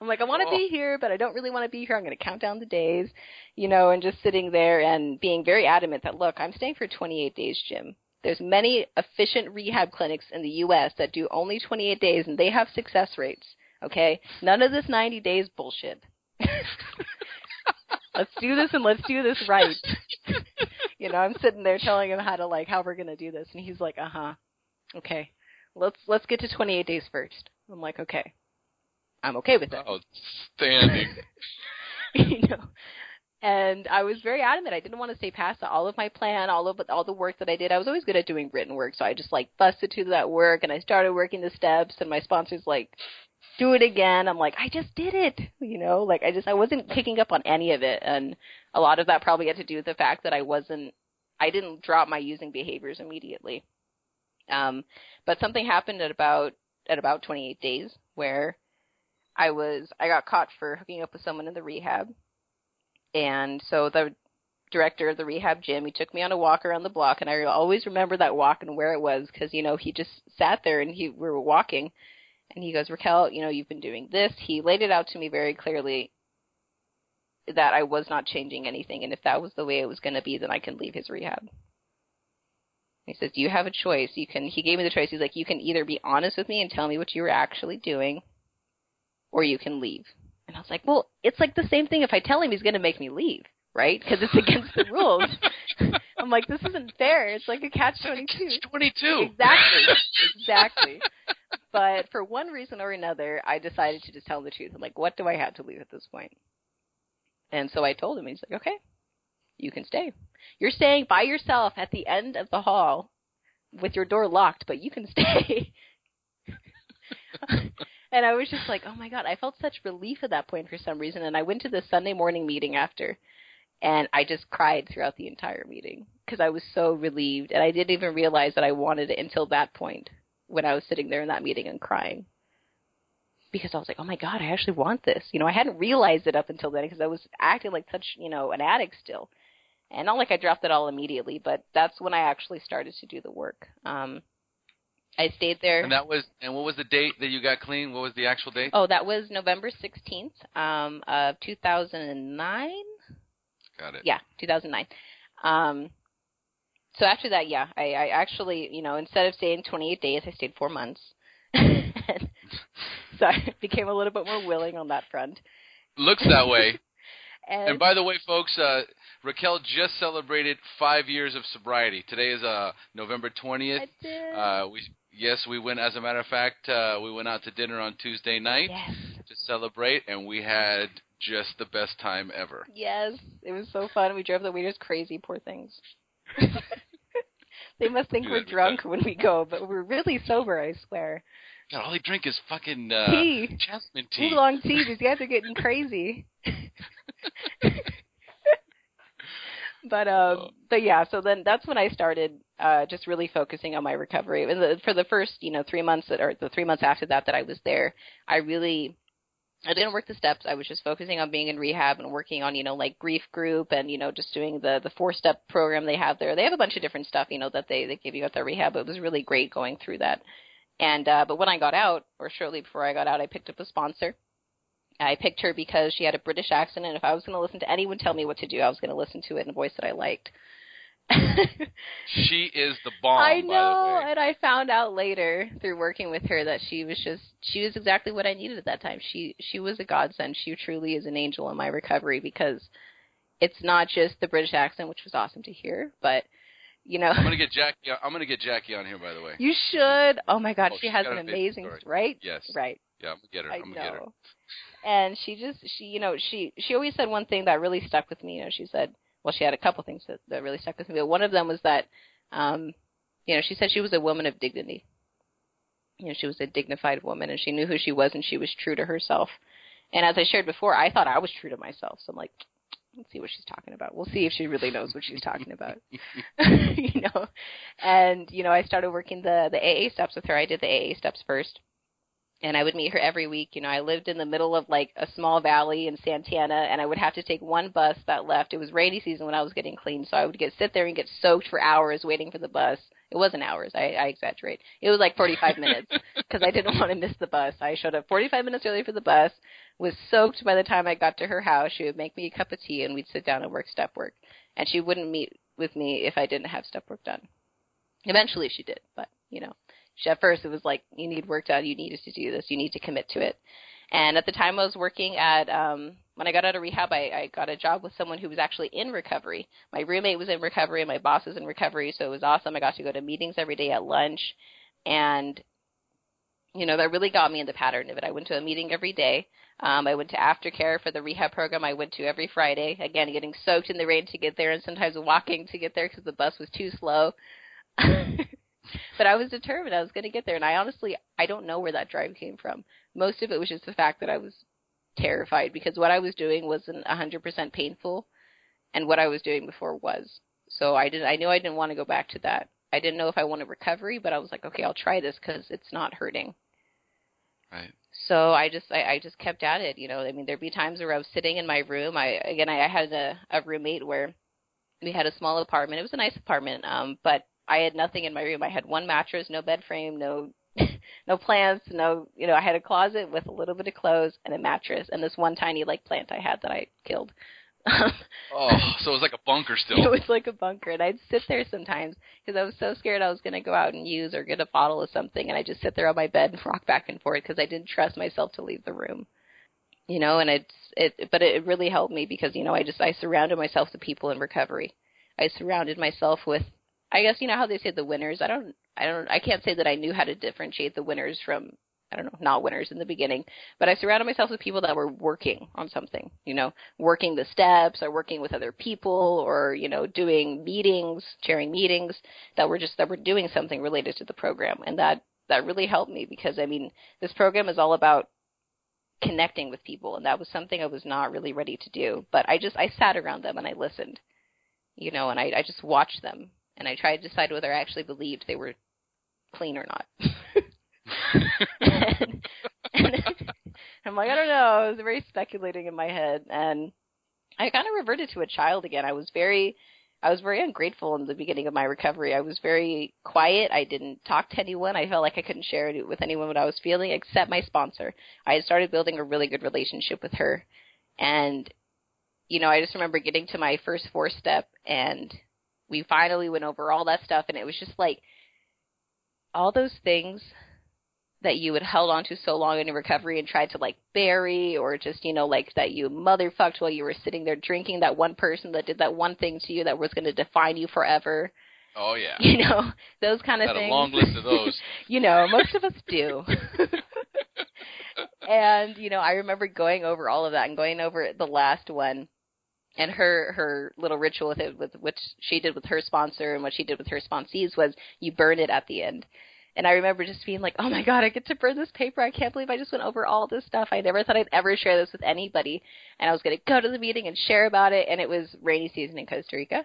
I'm like, I want to oh. be here, but I don't really want to be here. I'm going to count down the days, you know, and just sitting there and being very adamant that, look, I'm staying for 28 days, Jim. There's many efficient rehab clinics in the U.S. that do only 28 days, and they have success rates. Okay, none of this 90 days bullshit. (laughs) let's do this and let's do this right. you know, I'm sitting there telling him how to like how we're gonna do this, and he's like, uh huh, okay, let's let's get to 28 days first. I'm like, okay, I'm okay with that. Outstanding. (laughs) you know, and I was very adamant. I didn't want to stay past all of my plan, all of all the work that I did. I was always good at doing written work, so I just like busted to that work, and I started working the steps. And my sponsor's like, "Do it again." I'm like, "I just did it," you know. Like I just I wasn't picking up on any of it, and a lot of that probably had to do with the fact that I wasn't, I didn't drop my using behaviors immediately. Um, but something happened at about at about 28 days where I was I got caught for hooking up with someone in the rehab, and so the director of the rehab Jim he took me on a walk around the block, and I always remember that walk and where it was because you know he just sat there and he we were walking, and he goes Raquel, you know you've been doing this. He laid it out to me very clearly that I was not changing anything, and if that was the way it was going to be, then I can leave his rehab. He says, Do "You have a choice. You can." He gave me the choice. He's like, "You can either be honest with me and tell me what you were actually doing, or you can leave. And I was like, well, it's like the same thing if I tell him he's going to make me leave, right? Because it's against the rules. (laughs) I'm like, this isn't fair. It's like a catch 22. 22. Exactly. (laughs) exactly. But for one reason or another, I decided to just tell him the truth. I'm like, what do I have to leave at this point? And so I told him, he's like, okay, you can stay. You're staying by yourself at the end of the hall with your door locked, but you can stay. (laughs) And I was just like, oh my god, I felt such relief at that point for some reason. And I went to the Sunday morning meeting after, and I just cried throughout the entire meeting because I was so relieved, and I didn't even realize that I wanted it until that point when I was sitting there in that meeting and crying. Because I was like, oh my god, I actually want this. You know, I hadn't realized it up until then because I was acting like such, you know, an addict still. And not like I dropped it all immediately, but that's when I actually started to do the work. Um, I stayed there. And that was and what was the date that you got clean? What was the actual date? Oh, that was November 16th um of 2009. Got it. Yeah, 2009. Um so after that, yeah, I, I actually, you know, instead of staying 28 days, I stayed 4 months. (laughs) so I became a little bit more willing on that front. Looks that way. (laughs) and, and by the way, folks, uh, Raquel just celebrated five years of sobriety. Today is uh, November 20th. I did. Uh, we yes, we went. As a matter of fact, uh, we went out to dinner on Tuesday night yes. to celebrate, and we had just the best time ever. Yes, it was so fun. We drove the waiters crazy. Poor things. (laughs) they must think we're drunk when we go, but we're really sober. I swear. God, all they drink is fucking uh, tea. jasmine tea. Oolong tea. These guys are getting crazy. (laughs) but um but yeah so then that's when i started uh just really focusing on my recovery and the, for the first you know three months that, or the three months after that that i was there i really I didn't work the steps. I was just focusing on being in rehab and working on, you know, like grief group and, you know, just doing the the four step program they have there. They have a bunch of different stuff, you know, that they they give you at their rehab. It was really great going through that. And uh but when I got out, or shortly before I got out, I picked up a sponsor I picked her because she had a British accent, and if I was going to listen to anyone tell me what to do, I was going to listen to it in a voice that I liked. (laughs) she is the bomb. I know, and I found out later through working with her that she was just she was exactly what I needed at that time. She she was a godsend. She truly is an angel in my recovery because it's not just the British accent, which was awesome to hear, but you know. I'm gonna get Jackie. I'm gonna get Jackie on here, by the way. You should. Oh my God, Oh, she she's has an amazing right. Yes. Right. Yeah, I'm gonna get her. I I'm gonna get her. know. And she just she you know she she always said one thing that really stuck with me. You know, she said well she had a couple things that, that really stuck with me, but one of them was that um you know she said she was a woman of dignity. You know, she was a dignified woman and she knew who she was and she was true to herself. And as I shared before, I thought I was true to myself. So I'm like, let's see what she's talking about. We'll see if she really knows what she's talking about. (laughs) (laughs) you know. And, you know, I started working the the AA steps with her. I did the AA steps first and I would meet her every week. You know, I lived in the middle of like a small valley in Santa Ana, and I would have to take one bus that left. It was rainy season when I was getting clean, so I would get sit there and get soaked for hours waiting for the bus. It wasn't hours. I, I exaggerate. It was like 45 minutes (laughs) because I didn't want to miss the bus. I showed up 45 minutes early for the bus. Was soaked by the time I got to her house. She would make me a cup of tea, and we'd sit down and work step work. And she wouldn't meet with me if I didn't have step work done. Eventually, she did, but you know at first it was like you need work done. You needed to do this. You need to commit to it. And at the time i was working at um when i got out of rehab i i got a job with someone who was actually in recovery. My roommate was in recovery my boss was in recovery so it was awesome. I got to go to meetings every day at lunch. And you know that really got me in the pattern of it. I went to a meeting every day. Um i went to aftercare for the rehab program i went to every friday. Again getting soaked in the rain to get there and sometimes walking to get there because the bus was too slow (laughs) (laughs) but I was determined I was going to get there. And I honestly, I don't know where that drive came from. Most of it was just the fact that I was terrified because what I was doing wasn't 100% painful, and what I was doing before was. So I did. I knew I didn't want to go back to that. I didn't know if I wanted recovery, but I was like, okay, I'll try this because it's not hurting. Right. So I just I, I just kept at it. You know, I mean, there'd be times where I was sitting in my room. I again I, I had a, a roommate where we had a small apartment. It was a nice apartment, um, but I had nothing in my room. I had one mattress, no bed frame, no (laughs) no plants, no you know, I had a closet with a little bit of clothes and a mattress and this one tiny like plant I had that I killed. (laughs) Oh, so it was like a bunker still. it was like a bunker and I'd sit there sometimes because I was so scared I was going to go out and use or get a bottle of something and I'd just sit there on my bed and (laughs) rock back and forth because I didn't trust myself to leave the room. You know, and it's it but it really helped me because you know, I just I surrounded myself with people in recovery. I surrounded myself with I guess you know how they say the winners. I don't I don't I can't say that I knew how to differentiate the winners from I don't know, not winners in the beginning, but I surrounded myself with people that were working on something, you know, working the steps or working with other people or, you know, doing meetings, chairing meetings that were just that were doing something related to the program. And that that really helped me because I mean, this program is all about connecting with people and that was something I was not really ready to do. But I just I sat around them and I listened. You know, and I I just watched them and I tried to decide whether I actually believed they were clean or not. (laughs) (laughs) and, and I'm like, I don't know. I was very speculating in my head, and I kind of reverted to a child again. I was very, I was very ungrateful in the beginning of my recovery. I was very quiet. I didn't talk to anyone. I felt like I couldn't share it with anyone what I was feeling except my sponsor. I had started building a really good relationship with her, and you know, I just remember getting to my first four step, and we finally went over all that stuff, and it was just like all those things that you had held on to so long in recovery and tried to like bury or just you know like that you motherfucked while you were sitting there drinking that one person that did that one thing to you that was going to define you forever Oh yeah. (laughs) you know those kind of Got things a long list of those. (laughs) you know most of us do (laughs) and you know i remember going over all of that and going over the last one and her her little ritual with it with which she did with her sponsor and what she did with her sponsees was you burn it at the end and I remember just being like, "Oh my god, I get to burn this paper! I can't believe I just went over all this stuff. I never thought I'd ever share this with anybody." And I was going to go to the meeting and share about it. And it was rainy season in Costa Rica,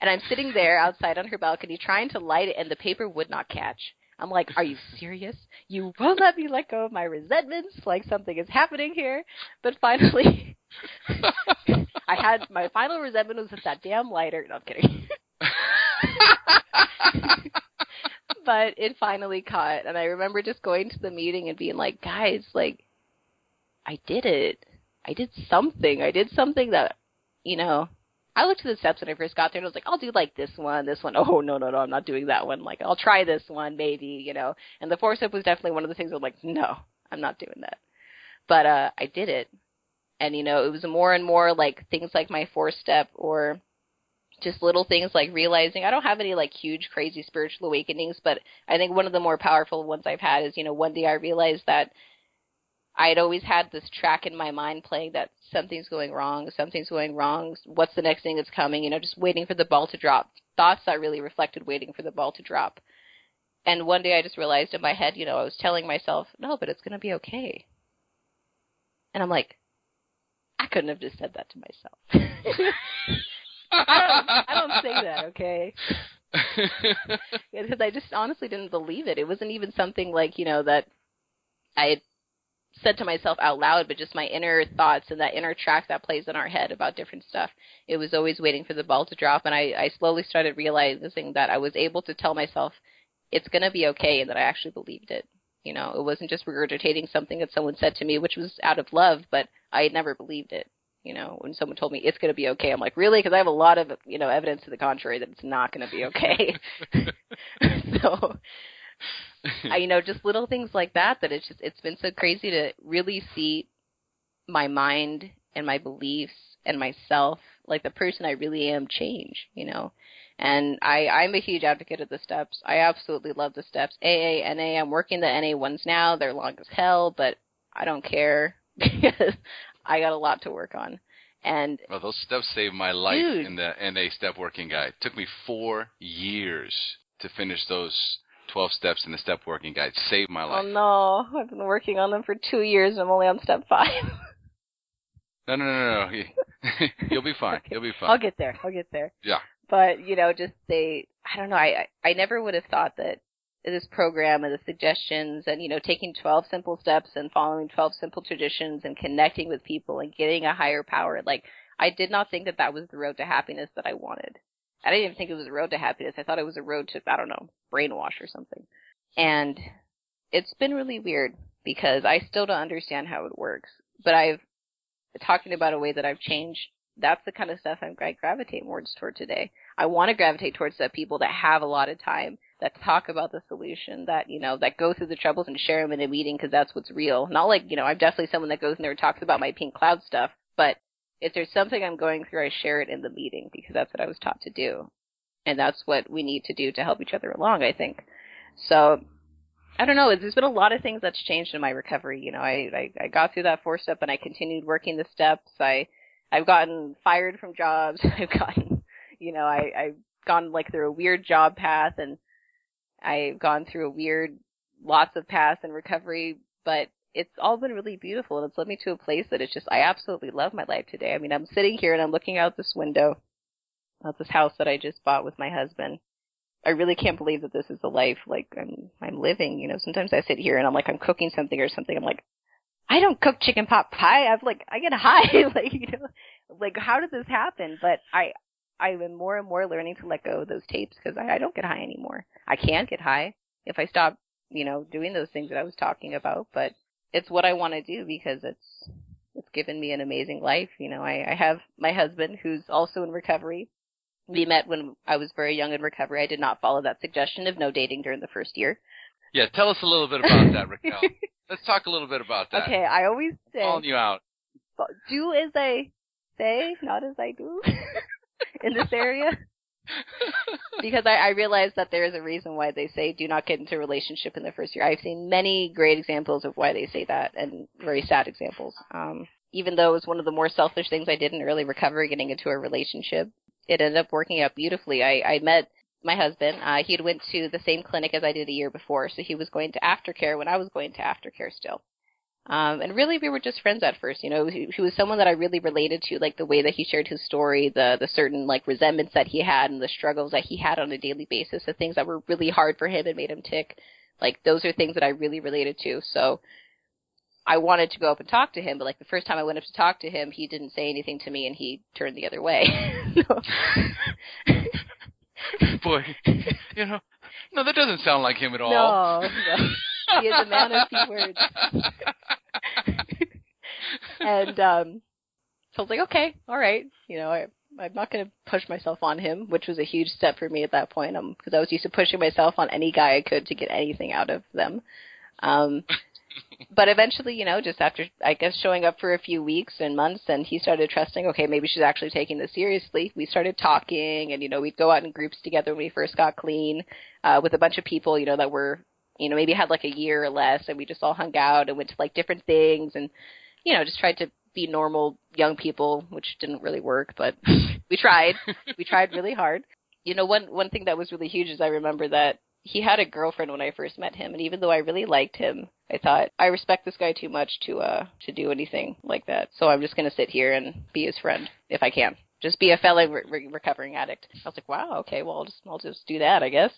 and I'm sitting there outside on her balcony trying to light it, and the paper would not catch. I'm like, "Are you serious? You won't let me let go of my resentments? Like something is happening here?" But finally, (laughs) (laughs) I had my final resentment was with that damn lighter. No, I'm kidding. (laughs) but it finally caught and I remember just going to the meeting and being like, guys, like I did it. I did something. I did something that, you know, I looked at the steps when I first got there and I was like, I'll do like this one, this one. (laughs) Oh no, no, no, I'm not doing that one. Like I'll try this one, maybe, you know. And the four step was definitely one of the things I was like, no, I'm not doing that. But uh I did it. And you know, it was more and more like things like my four step or just little things like realizing I don't have any like huge crazy spiritual awakenings, but I think one of the more powerful ones I've had is, you know, one day I realized that I'd always had this track in my mind playing that something's going wrong, something's going wrong, what's the next thing that's coming, you know, just waiting for the ball to drop. Thoughts that really reflected waiting for the ball to drop. And one day I just realized in my head, you know, I was telling myself, no, but it's going to be okay. And I'm like, I couldn't have just said that to myself. (laughs) I, don't, I don't say that, okay? (laughs) because I just honestly didn't believe it. It wasn't even something like, you know, that I had said to myself out loud, but just my inner thoughts and that inner track that plays in our head about different stuff. It was always waiting for the ball to drop, and I, I slowly started realizing that I was able to tell myself it's going to be okay, and that I actually believed it. You know, it wasn't just regurgitating something that someone said to me, which was out of love, but I had never believed it. You know, when someone told me it's going to be okay, I'm like, really? Because I have a lot of, you know, evidence to the contrary that it's not going to be okay. (laughs) so, I, you know, just little things like that. That it's just it's been so crazy to really see my mind and my beliefs and myself, like the person I really am, change. You know, and I I'm a huge advocate of the steps. I absolutely love the steps. AA, NA. I'm working the NA ones now. They're long as hell, but I don't care (laughs) because I got a lot to work on. And well, those steps saved my life dude. in the NA step working guide. It took me four years to finish those 12 steps in the step working guide. Saved my oh, life. Oh no, I've been working on them for two years and I'm only on step five. (laughs) no, no, no, no. (laughs) You'll be fine. Okay. You'll be fine. I'll get there. I'll get there. Yeah. But, you know, just they, I don't know, I, I never would have thought that this program and the suggestions and, you know, taking 12 simple steps and following 12 simple traditions and connecting with people and getting a higher power, like, I did not think that that was the road to happiness that I wanted. I didn't even think it was a road to happiness. I thought it was a road to, I don't know, brainwash or something. And it's been really weird because I still don't understand how it works. But I've, talking about a way that I've changed, that's the kind of stuff I'm, I gravitate more toward today. I want to gravitate towards the people that have a lot of time, that talk about the solution, that, you know, that go through the troubles and share them in a meeting because that's what's real. Not like, you know, I'm definitely someone that goes in there and talks about my pink cloud stuff, but if there's something I'm going through, I share it in the meeting because that's what I was taught to do. And that's what we need to do to help each other along, I think. So, I don't know. There's been a lot of things that's changed in my recovery. You know, I, I, I got through that four step and I continued working the steps. I, I've gotten fired from jobs. (laughs) I've gotten, you know, I, I've gone like through a weird job path and I've gone through a weird, lots of paths in recovery, but it's all been really beautiful and it's led me to a place that it's just I absolutely love my life today. I mean, I'm sitting here and I'm looking out this window at this house that I just bought with my husband. I really can't believe that this is the life like I'm I'm living. You know, sometimes I sit here and I'm like I'm cooking something or something. I'm like, I don't cook chicken pot pie. I'm like I get (laughs) high. (laughs) like you know, like how did this happen? But I I've been more and more learning to let go of those tapes because I, I don't get high anymore. I can't get high if I stop, you know, doing those things that I was talking about. But it's what I want to do because it's it's given me an amazing life. You know, I, I have my husband who's also in recovery. We met when I was very young in recovery. I did not follow that suggestion of no dating during the first year. Yeah, tell us a little bit about that, (laughs) Raquel. Let's talk a little bit about that. Okay, I always say Calling you out. do as I say, not as I do (laughs) in this area. (laughs) because I, I realize that there is a reason why they say do not get into a relationship in the first year. I've seen many great examples of why they say that and very sad examples. Um, even though it was one of the more selfish things I did in early recovery, getting into a relationship, it ended up working out beautifully. I, I met my husband. Uh, he had went to the same clinic as I did a year before, so he was going to aftercare when I was going to aftercare still. Um, and really, we were just friends at first. You know, he, he was someone that I really related to, like the way that he shared his story, the the certain like resentments that he had, and the struggles that he had on a daily basis, the things that were really hard for him and made him tick. Like those are things that I really related to. So I wanted to go up and talk to him, but like the first time I went up to talk to him, he didn't say anything to me, and he turned the other way. (laughs) (laughs) Boy, you know, no, that doesn't sound like him at all. no, no. he is a man of few words. (laughs) and um so I was like, okay, all right. You know, I I'm not going to push myself on him, which was a huge step for me at that point. Um, because I was used to pushing myself on any guy I could to get anything out of them. Um, but eventually, you know, just after I guess showing up for a few weeks and months, and he started trusting. Okay, maybe she's actually taking this seriously. We started talking, and you know, we'd go out in groups together when we first got clean, uh, with a bunch of people, you know, that were, you know, maybe had like a year or less, and we just all hung out and went to like different things, and you know, just tried to be normal young people, which didn't really work, but (laughs) we tried. we tried really hard. You know, one one thing that was really huge is I remember that he had a girlfriend when I first met him, and even though I really liked him, I thought I respect this guy too much to uh to do anything like that. So I'm just gonna sit here and be his friend if I can. Just be a fellow re- recovering addict. I was like, wow, okay, well, I'll just I'll just do that, I guess.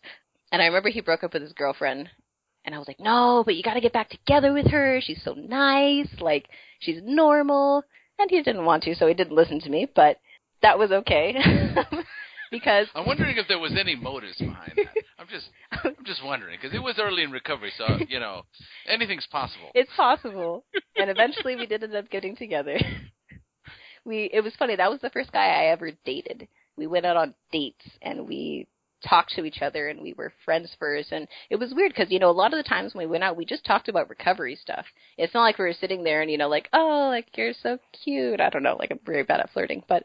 And I remember he broke up with his girlfriend, and I was like, no, but you got to get back together with her. She's so nice, like she's normal. And he didn't want to, so he didn't listen to me. But that was okay. (laughs) (laughs) because I'm wondering if there was any motives behind that. I'm just, I'm just wondering because it was early in recovery, so (laughs) you know, anything's possible. It's possible, and eventually we did end up getting together. (laughs) We, it was funny. That was the first guy I ever dated. We went out on dates and we talked to each other and we were friends first and it was weird because you know a lot of the times when we went out we just talked about recovery stuff it's not like we were sitting there and you know like oh like you're so cute i don't know like i'm very bad at flirting but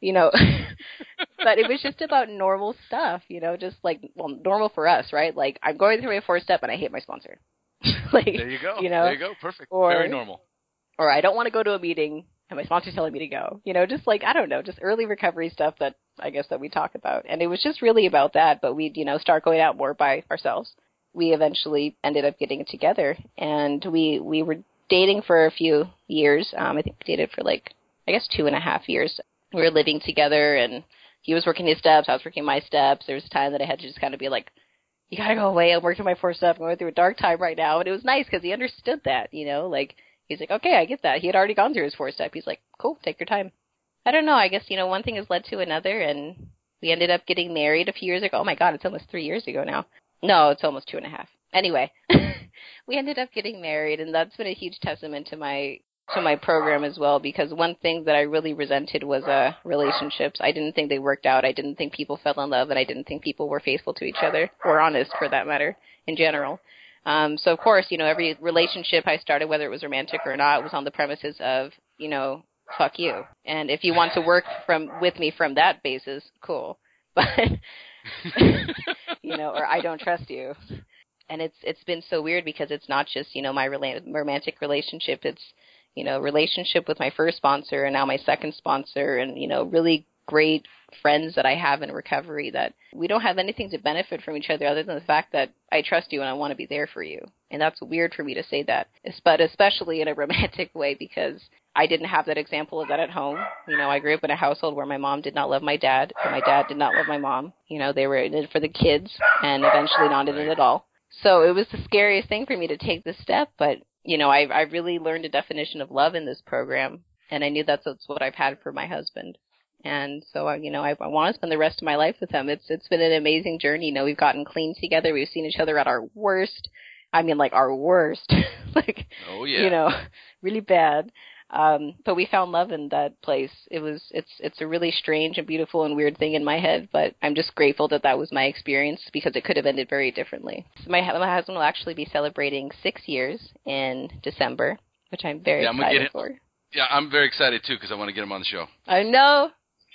you know (laughs) but it was just about normal stuff you know just like well normal for us right like i'm going through a four step and i hate my sponsor (laughs) like there you go you know there you go perfect or, very normal or i don't want to go to a meeting and my sponsor's telling me to go. You know, just like I don't know, just early recovery stuff that I guess that we talk about. And it was just really about that, but we'd, you know, start going out more by ourselves. We eventually ended up getting together and we we were dating for a few years. Um I think we dated for like I guess two and a half years. We were living together and he was working his steps, I was working my steps. There was a time that I had to just kind of be like, You gotta go away, I'm working my four steps, I'm going through a dark time right now and it was nice because he understood that, you know, like He's like, okay, I get that. He had already gone through his four step. He's like, cool, take your time. I don't know. I guess, you know, one thing has led to another and we ended up getting married a few years ago. Oh my God, it's almost three years ago now. No, it's almost two and a half. Anyway, (laughs) we ended up getting married and that's been a huge testament to my to my program as well because one thing that I really resented was uh relationships. I didn't think they worked out. I didn't think people fell in love and I didn't think people were faithful to each other or honest for that matter in general. Um, so of course, you know, every relationship I started, whether it was romantic or not, was on the premises of, you know, fuck you. And if you want to work from with me from that basis, cool. (laughs) But (laughs) you know, or I don't trust you. And it's it's been so weird because it's not just you know my rela- romantic relationship. It's you know relationship with my first sponsor and now my second sponsor, and you know really great friends that I have in recovery that we don't have anything to benefit from each other other than the fact that I trust you and I want to be there for you. And that's weird for me to say that, but especially in a (laughs) romantic way because I didn't have that example of that at home. You know, I grew up in a household where my mom did not love my dad and my dad did not love my mom. You know, they were in it for the kids and eventually not in it at all. So it was the scariest thing for me to take this step, but you know, I I really learned a definition of love in this program and I knew that's, that's what I've had for my husband. And so, uh, you know, I, I want to spend the rest of my life with him. It's it's been an amazing journey. You know, we've gotten clean together. We've seen each other at our worst. I mean, like our worst, (laughs) like oh yeah, you know, really bad. Um, but we found love in that place. It was it's it's a really strange and beautiful and weird thing in my head, but I'm just grateful that that was my experience because it could have ended very differently. So my my husband will actually be celebrating six years in December, which I'm very yeah, excited I'm for. Yeah, I'm very excited too because I want to get him on the show. I know.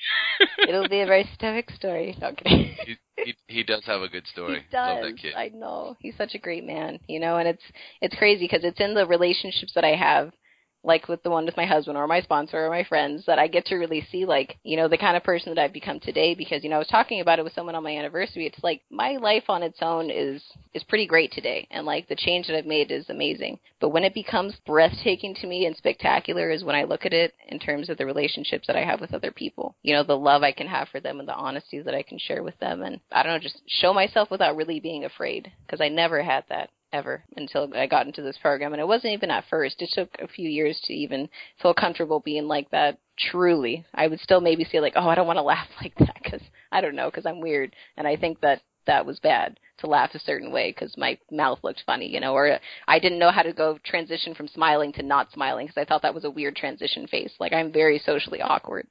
(laughs) It'll be a very stoic story. Okay. he, he he does have a good story. He does. Love that kid. I know. He's such a great man, you know, and it's it's crazy because it's in the relationships that I have like with the one with my husband or my sponsor or my friends that I get to really see like, you know, the kind of person that I've become today because, you know, I was talking about it with someone on my anniversary. It's like my life on its own is is pretty great today and like the change that I've made is amazing. But when it becomes breathtaking to me and spectacular is when I look at it in terms of the relationships that I have with other people. You know, the love I can have for them and the honesty that I can share with them and I don't know, just show myself without really being afraid because I never had that ever until I got into this program. And it wasn't even at first. It took a few years to even feel comfortable being like that. Truly, I would still maybe say like, oh, I don't want to laugh (laughs) like that because I don't know because I'm weird, and I think that that was bad to laugh a certain way because my mouth looked funny, you know, or I didn't know how to go transition from smiling to not smiling because I thought that was a weird transition face. Like I'm very socially awkward,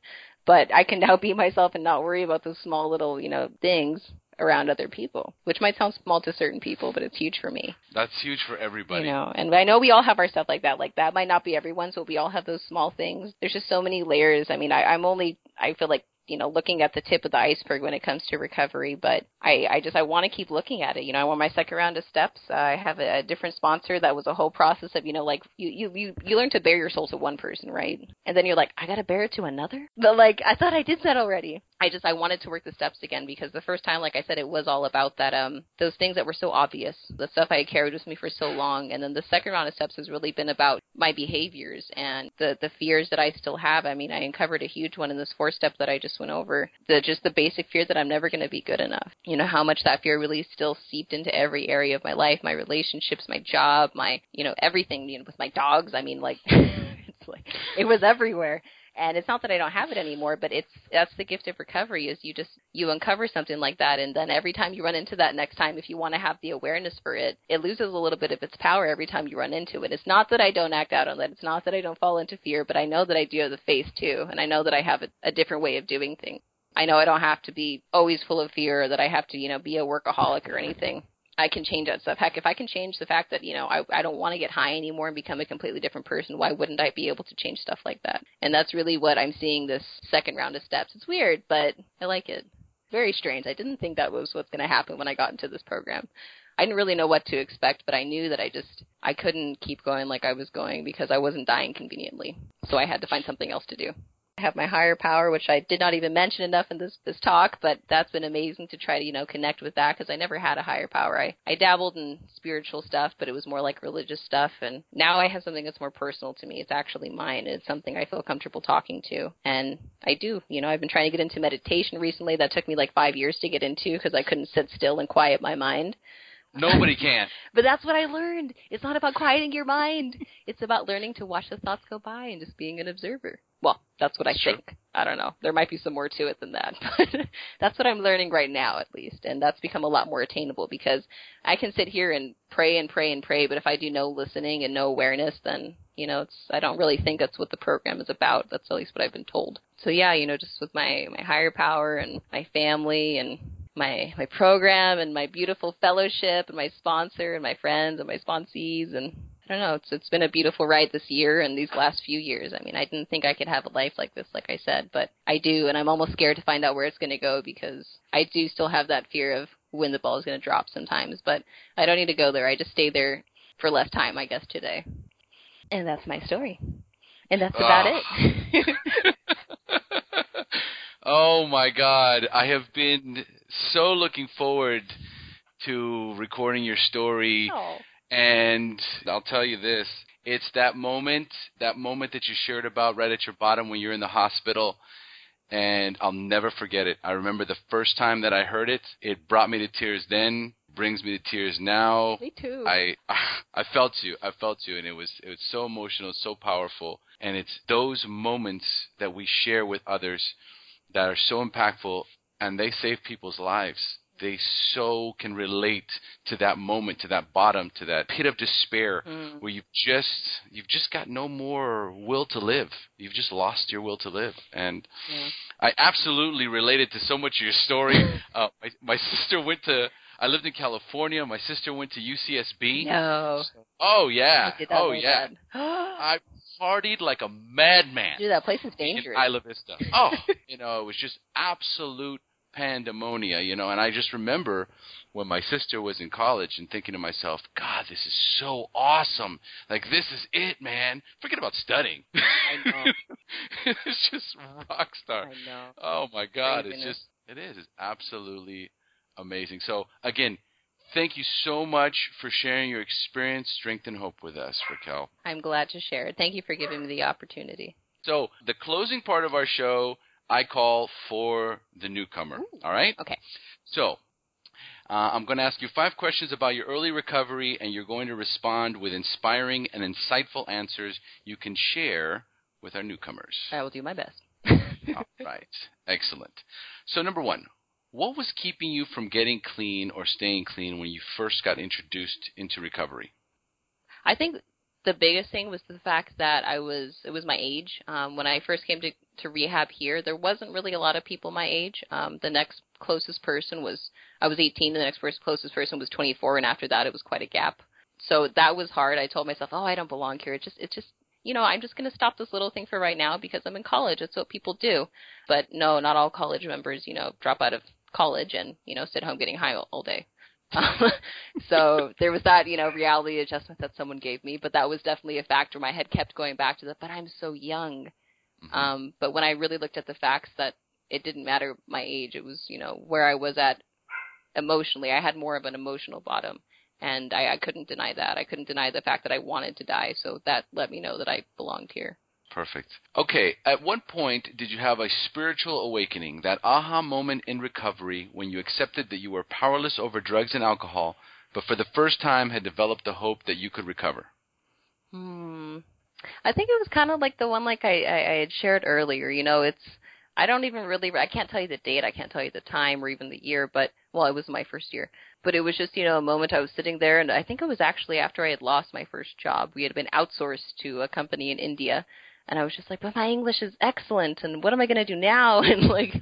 but I can now be (laughs) myself and not worry about those small little, you know, things around other people, which might sound small to certain people, but it's huge for me. That's huge for everybody. You know, and I know we all have our stuff like that. Like that might not be everyone's, but we all have those small things. There's just so many layers. I mean, I, I'm only, I feel like you know looking at the tip of the iceberg when it comes to recovery but i i just i want to keep looking at it you know i want my second round of steps i have a, a different sponsor that was a whole process of you know like you you you, you learn to bare your soul to one person right and then you're like i gotta bare it to another but like i thought i did that already i just i wanted to work the steps again because the first time like i said it was all about that um those things that were so obvious the stuff i had carried with me for so long and then the second round of steps has really been about my behaviors and the the fears that i still have i mean i uncovered a huge one in this four step that i just went over the just the basic fear that I'm never going to be good enough. You know how much that fear really still seeped into every area of my life, my relationships, my job, my you know everything. You know with my dogs. I mean like (laughs) it's like it was everywhere. And it's not that I don't have it anymore, but it's that's the gift of recovery is you just you uncover something like that and then every time you run into that next time if you want to have the awareness for it, it loses a little bit of its power every time you run into it. It's not that I don't act out on that. It's not that I don't fall into fear, but I know that I do have the face too, and I know that I have a, a different way of doing things. I know I don't have to be always full of fear or that I have to, you know, be a workaholic or anything. I can change that stuff. Heck, if I can change the fact that, you know, I, I don't want to get high anymore and become a completely different person, why wouldn't I be able to change stuff like that? And that's really what I'm seeing this second round of steps. It's weird, but I like it. Very strange. I didn't think that was what's going to happen when I got into this program. I didn't really know what to expect, but I knew that I just I couldn't keep going like I was going because I wasn't dying conveniently. So I had to find something else to do. I have my higher power, which I did not even mention enough in this this talk, but that's been amazing to try to you know connect with that because I never had a higher power. I I dabbled in spiritual stuff, but it was more like religious stuff, and now I have something that's more personal to me. It's actually mine. It's something I feel comfortable talking to, and I do. You know, I've been trying to get into meditation recently. That took me like five years to get into because I couldn't sit still and quiet my mind. Nobody can. (laughs) but that's what I learned. It's not about quieting your mind. It's about learning to watch the thoughts go by and just being an observer. Well, that's what I Sure. think. I don't know. There might be some more to it than that, (laughs) but that's what I'm learning right now, at least. And that's become a lot more attainable because I can sit here and pray and pray and pray, but if I do no listening and no awareness, then you know, it's I don't really think that's what the program is about. That's at least what I've been told. So yeah, you know, just with my my higher power and my family and my my program and my beautiful fellowship and my sponsor and my friends and my sponsees and I don't know, it's it's been a beautiful ride this year and these last few years. I mean, I didn't think I could have a life like this, like I said, but I do, and I'm almost scared to find out where it's going to go because I do still have that fear of when the ball is going to drop sometimes. But I don't need to go there. I just stay there for less time, I guess, today. And that's my story. And that's about Ah. it. (laughs) oh my God. I have been so looking forward to recording your story. oh. And I'll tell you this it's that moment, that moment that you shared about right at your bottom when you're in the hospital. And I'll never forget it. I remember the first time that I heard it, it brought me to tears then, brings me to tears now. Me too. I (laughs) I felt you. I felt you, and it was it was so emotional, so powerful, and it's those moments that we share with others that are so impactful, and they save people's lives. They so can relate to that moment, to that bottom, to that pit of despair Mm. where you've just you've just got no more will to live. You've just lost your will to live, and Yeah. I absolutely related to so much of your story. (laughs) uh, my my sister went to. I lived in California. My sister went to UCSB. No. Oh yeah. I did that Oh like yeah. (gasps) I partied like a madman Dude, that place is in dangerous. Isla Vista. Oh, (laughs) you know, it was just absolute pandemonia, you know, and I just remember when my sister was in college and thinking to myself, God, this is so awesome. Like this is it, man. Forget about studying. (laughs) Um, I know. (laughs) it's just rock star. I know. Oh my God, it's just it is. It's absolutely amazing. So again, thank you so much for sharing your experience, strength, and hope with us, Raquel. I'm glad to share it. Thank you for giving me the opportunity. So the closing part of our show, I call for the newcomer. Ooh. All right. Okay. So. Uh, I'm going to ask you five questions about your early recovery, and you're going to respond with inspiring and insightful answers you can share with our newcomers. I will do my best. All right. Excellent. So, number one, what was keeping you from getting clean or staying clean when you first got introduced into recovery? I think the biggest thing was the fact that I was it was my age. Um, when I first came to to rehab here, there wasn't really a lot of people my age. Um, the next closest person was I was 18, and the next first closest person was 24, and after that, it was quite a gap. So that was hard. I told myself, oh, I don't belong here. It just it just you know, I'm just going to stop this little thing for right now because I'm in college. It's what people do. But no, not all college members, you know, drop out of college and, you know, sit home getting high all, all day. (laughs) so there was that, you know, reality adjustment that someone gave me, but that was definitely a factor. My head kept going back to the, but I'm so young. Mm-hmm. Um, but when I really looked at the facts that it didn't matter my age, it was, you know, where I was at emotionally. I had more of an emotional bottom and I, I couldn't deny that. I couldn't deny the fact that I wanted to die, so that let me know that I belonged here. Perfect. Okay, at what point did you have a spiritual awakening, that aha moment in recovery when you accepted that you were powerless over drugs and alcohol, but for the first time had developed the hope that you could recover? Hmm. I think it was kind of like the one like I, I, I had shared earlier. You know, it's I don't even really I can't tell you the date, I can't tell you the time or even the year, but well, it was my first year. But it was just, you know, a moment I was sitting there and I think it was actually after I had lost my first job. We had been outsourced to a company in India and I was just like, but my English is excellent, and what am I going to do now? (laughs) And like,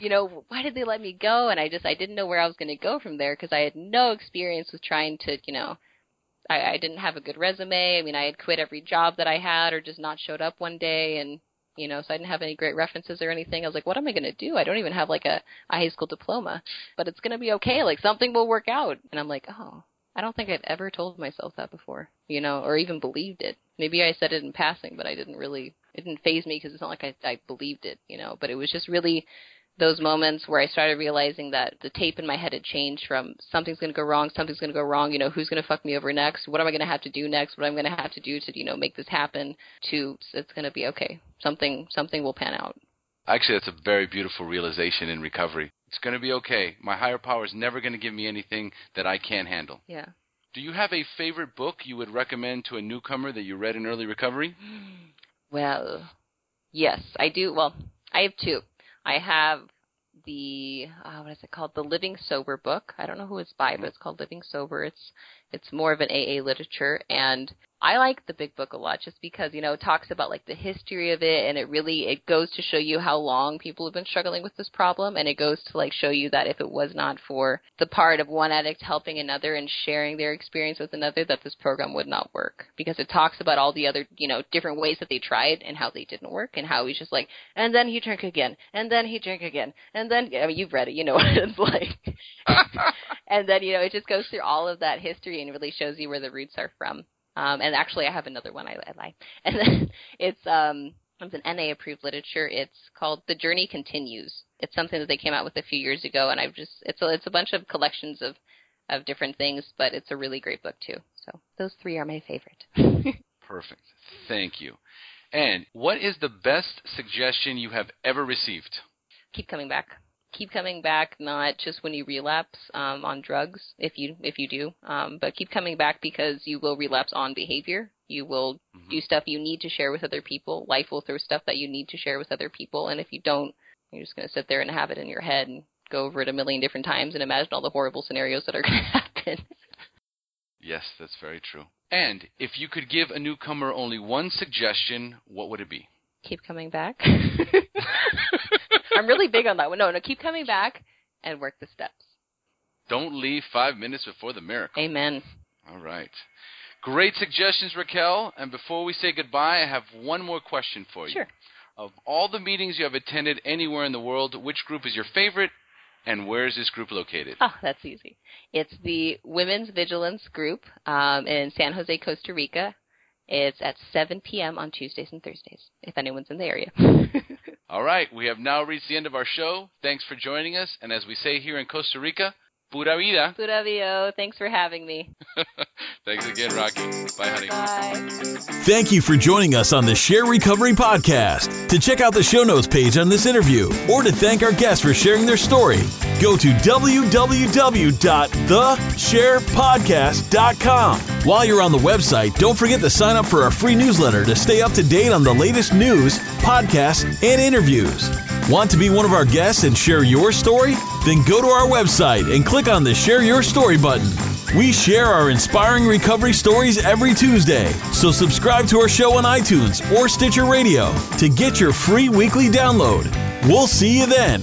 you know, why did they let me go? And I just, I didn't know where I was going to go from there because I had no experience with trying to, you know, I, I didn't have a good resume. I mean, I had quit every job that I had or just not showed up one day, and you know, so I didn't have any great references or anything. I was like, what am I going to do? I don't even have like a, a high school diploma, but it's going to be okay. Like something will work out. And I'm like, oh, I don't think I've ever told myself that before, you know, or even believed it. Maybe I said it in passing, but I didn't really, it didn't phase me because it's not like I, I believed it, you know, but it was just really those moments where I started realizing that the tape in my head had changed from something's going to go wrong, something's going to go wrong, you know, who's going to fuck me over next, what am I going to have to do next, what I'm going to have to do to, you know, make this happen, to it's going to be okay. Something something will pan out. Actually, that's a very beautiful realization in recovery. It's going to be okay. My higher power is never going to give me anything that I can't handle. Yeah. Do you have a favorite book you would recommend to a newcomer that you read in early recovery? (gasps) Well, yes, I do. Well, I have two. I have the uh, what is it called? The Living Sober book. I don't know who it's by, but it's called Living Sober. It's it's more of an AA literature, and I like the big book a lot just because, you know, it talks about like the history of it and it really it goes to show you how long people have been struggling with this problem and it goes to like show you that if it was not for the part of one addict helping another and sharing their experience with another that this program would not work because it talks about all the other, you know, different ways that they tried and how they didn't work and how he's just like and then he drank again and then he drank again and then I mean you've read it, you know what it's (laughs) like. (laughs) and then, you know, it just goes through all of that history and really shows you where the roots are from. Um, and actually, I have another one. I, I lie. (laughs) And then it's um, it's an NA approved literature. It's called The Journey Continues. It's something that they came out with a few years ago, and I've just it's a it's a bunch of collections of of different things, but it's a really great book too. So those three are my favorite. (laughs) Perfect. Thank you. And what is the best suggestion you have ever received? Keep coming back keep coming back not just when you relapse um, on drugs if you if you do um, but keep coming back because you will relapse on behavior. You will mm-hmm. do stuff you need to share with other people. Life will throw stuff that you need to share with other people and if you don't you're just going to sit there and have it in your head and go over it a million different times and imagine all the horrible scenarios that are (laughs) going to happen. Yes that's very true. And if you could give a newcomer only one suggestion what would it be? Keep coming back (laughs) (laughs) I'm really big on that one. No, no, keep coming back and work the steps. Don't leave five minutes before the miracle. Amen. All right. Great suggestions, Raquel. And before we say goodbye, I have one more question for you. Sure. Of all the meetings you have attended anywhere in the world, which group is your favorite, and where is this group located? Oh, that's easy. It's the Women's Vigilance Group um, in San Jose, Costa Rica. It's at 7 p.m. on Tuesdays and Thursdays, if anyone's in the area. (laughs) All right, we have now reached the end of our show. Thanks for joining us. And as we say here in Costa Rica, pura vida. Pura vida. Thanks for having me. (laughs) Thanks again, Rocky. Bye, honey. Bye. Thank you for joining us on the Share Recovery Podcast. To check out the show notes page on this interview or to thank our guests for sharing their story, go to www.thesharepodcast.com. While you're on the website, don't forget to sign up for our free newsletter to stay up to date on the latest news, podcasts, and interviews. Want to be one of our guests and share your story? Then go to our website and click on the Share Your Story button. We share our inspiring recovery stories every Tuesday, so subscribe to our show on iTunes or Stitcher Radio to get your free weekly download. We'll see you then.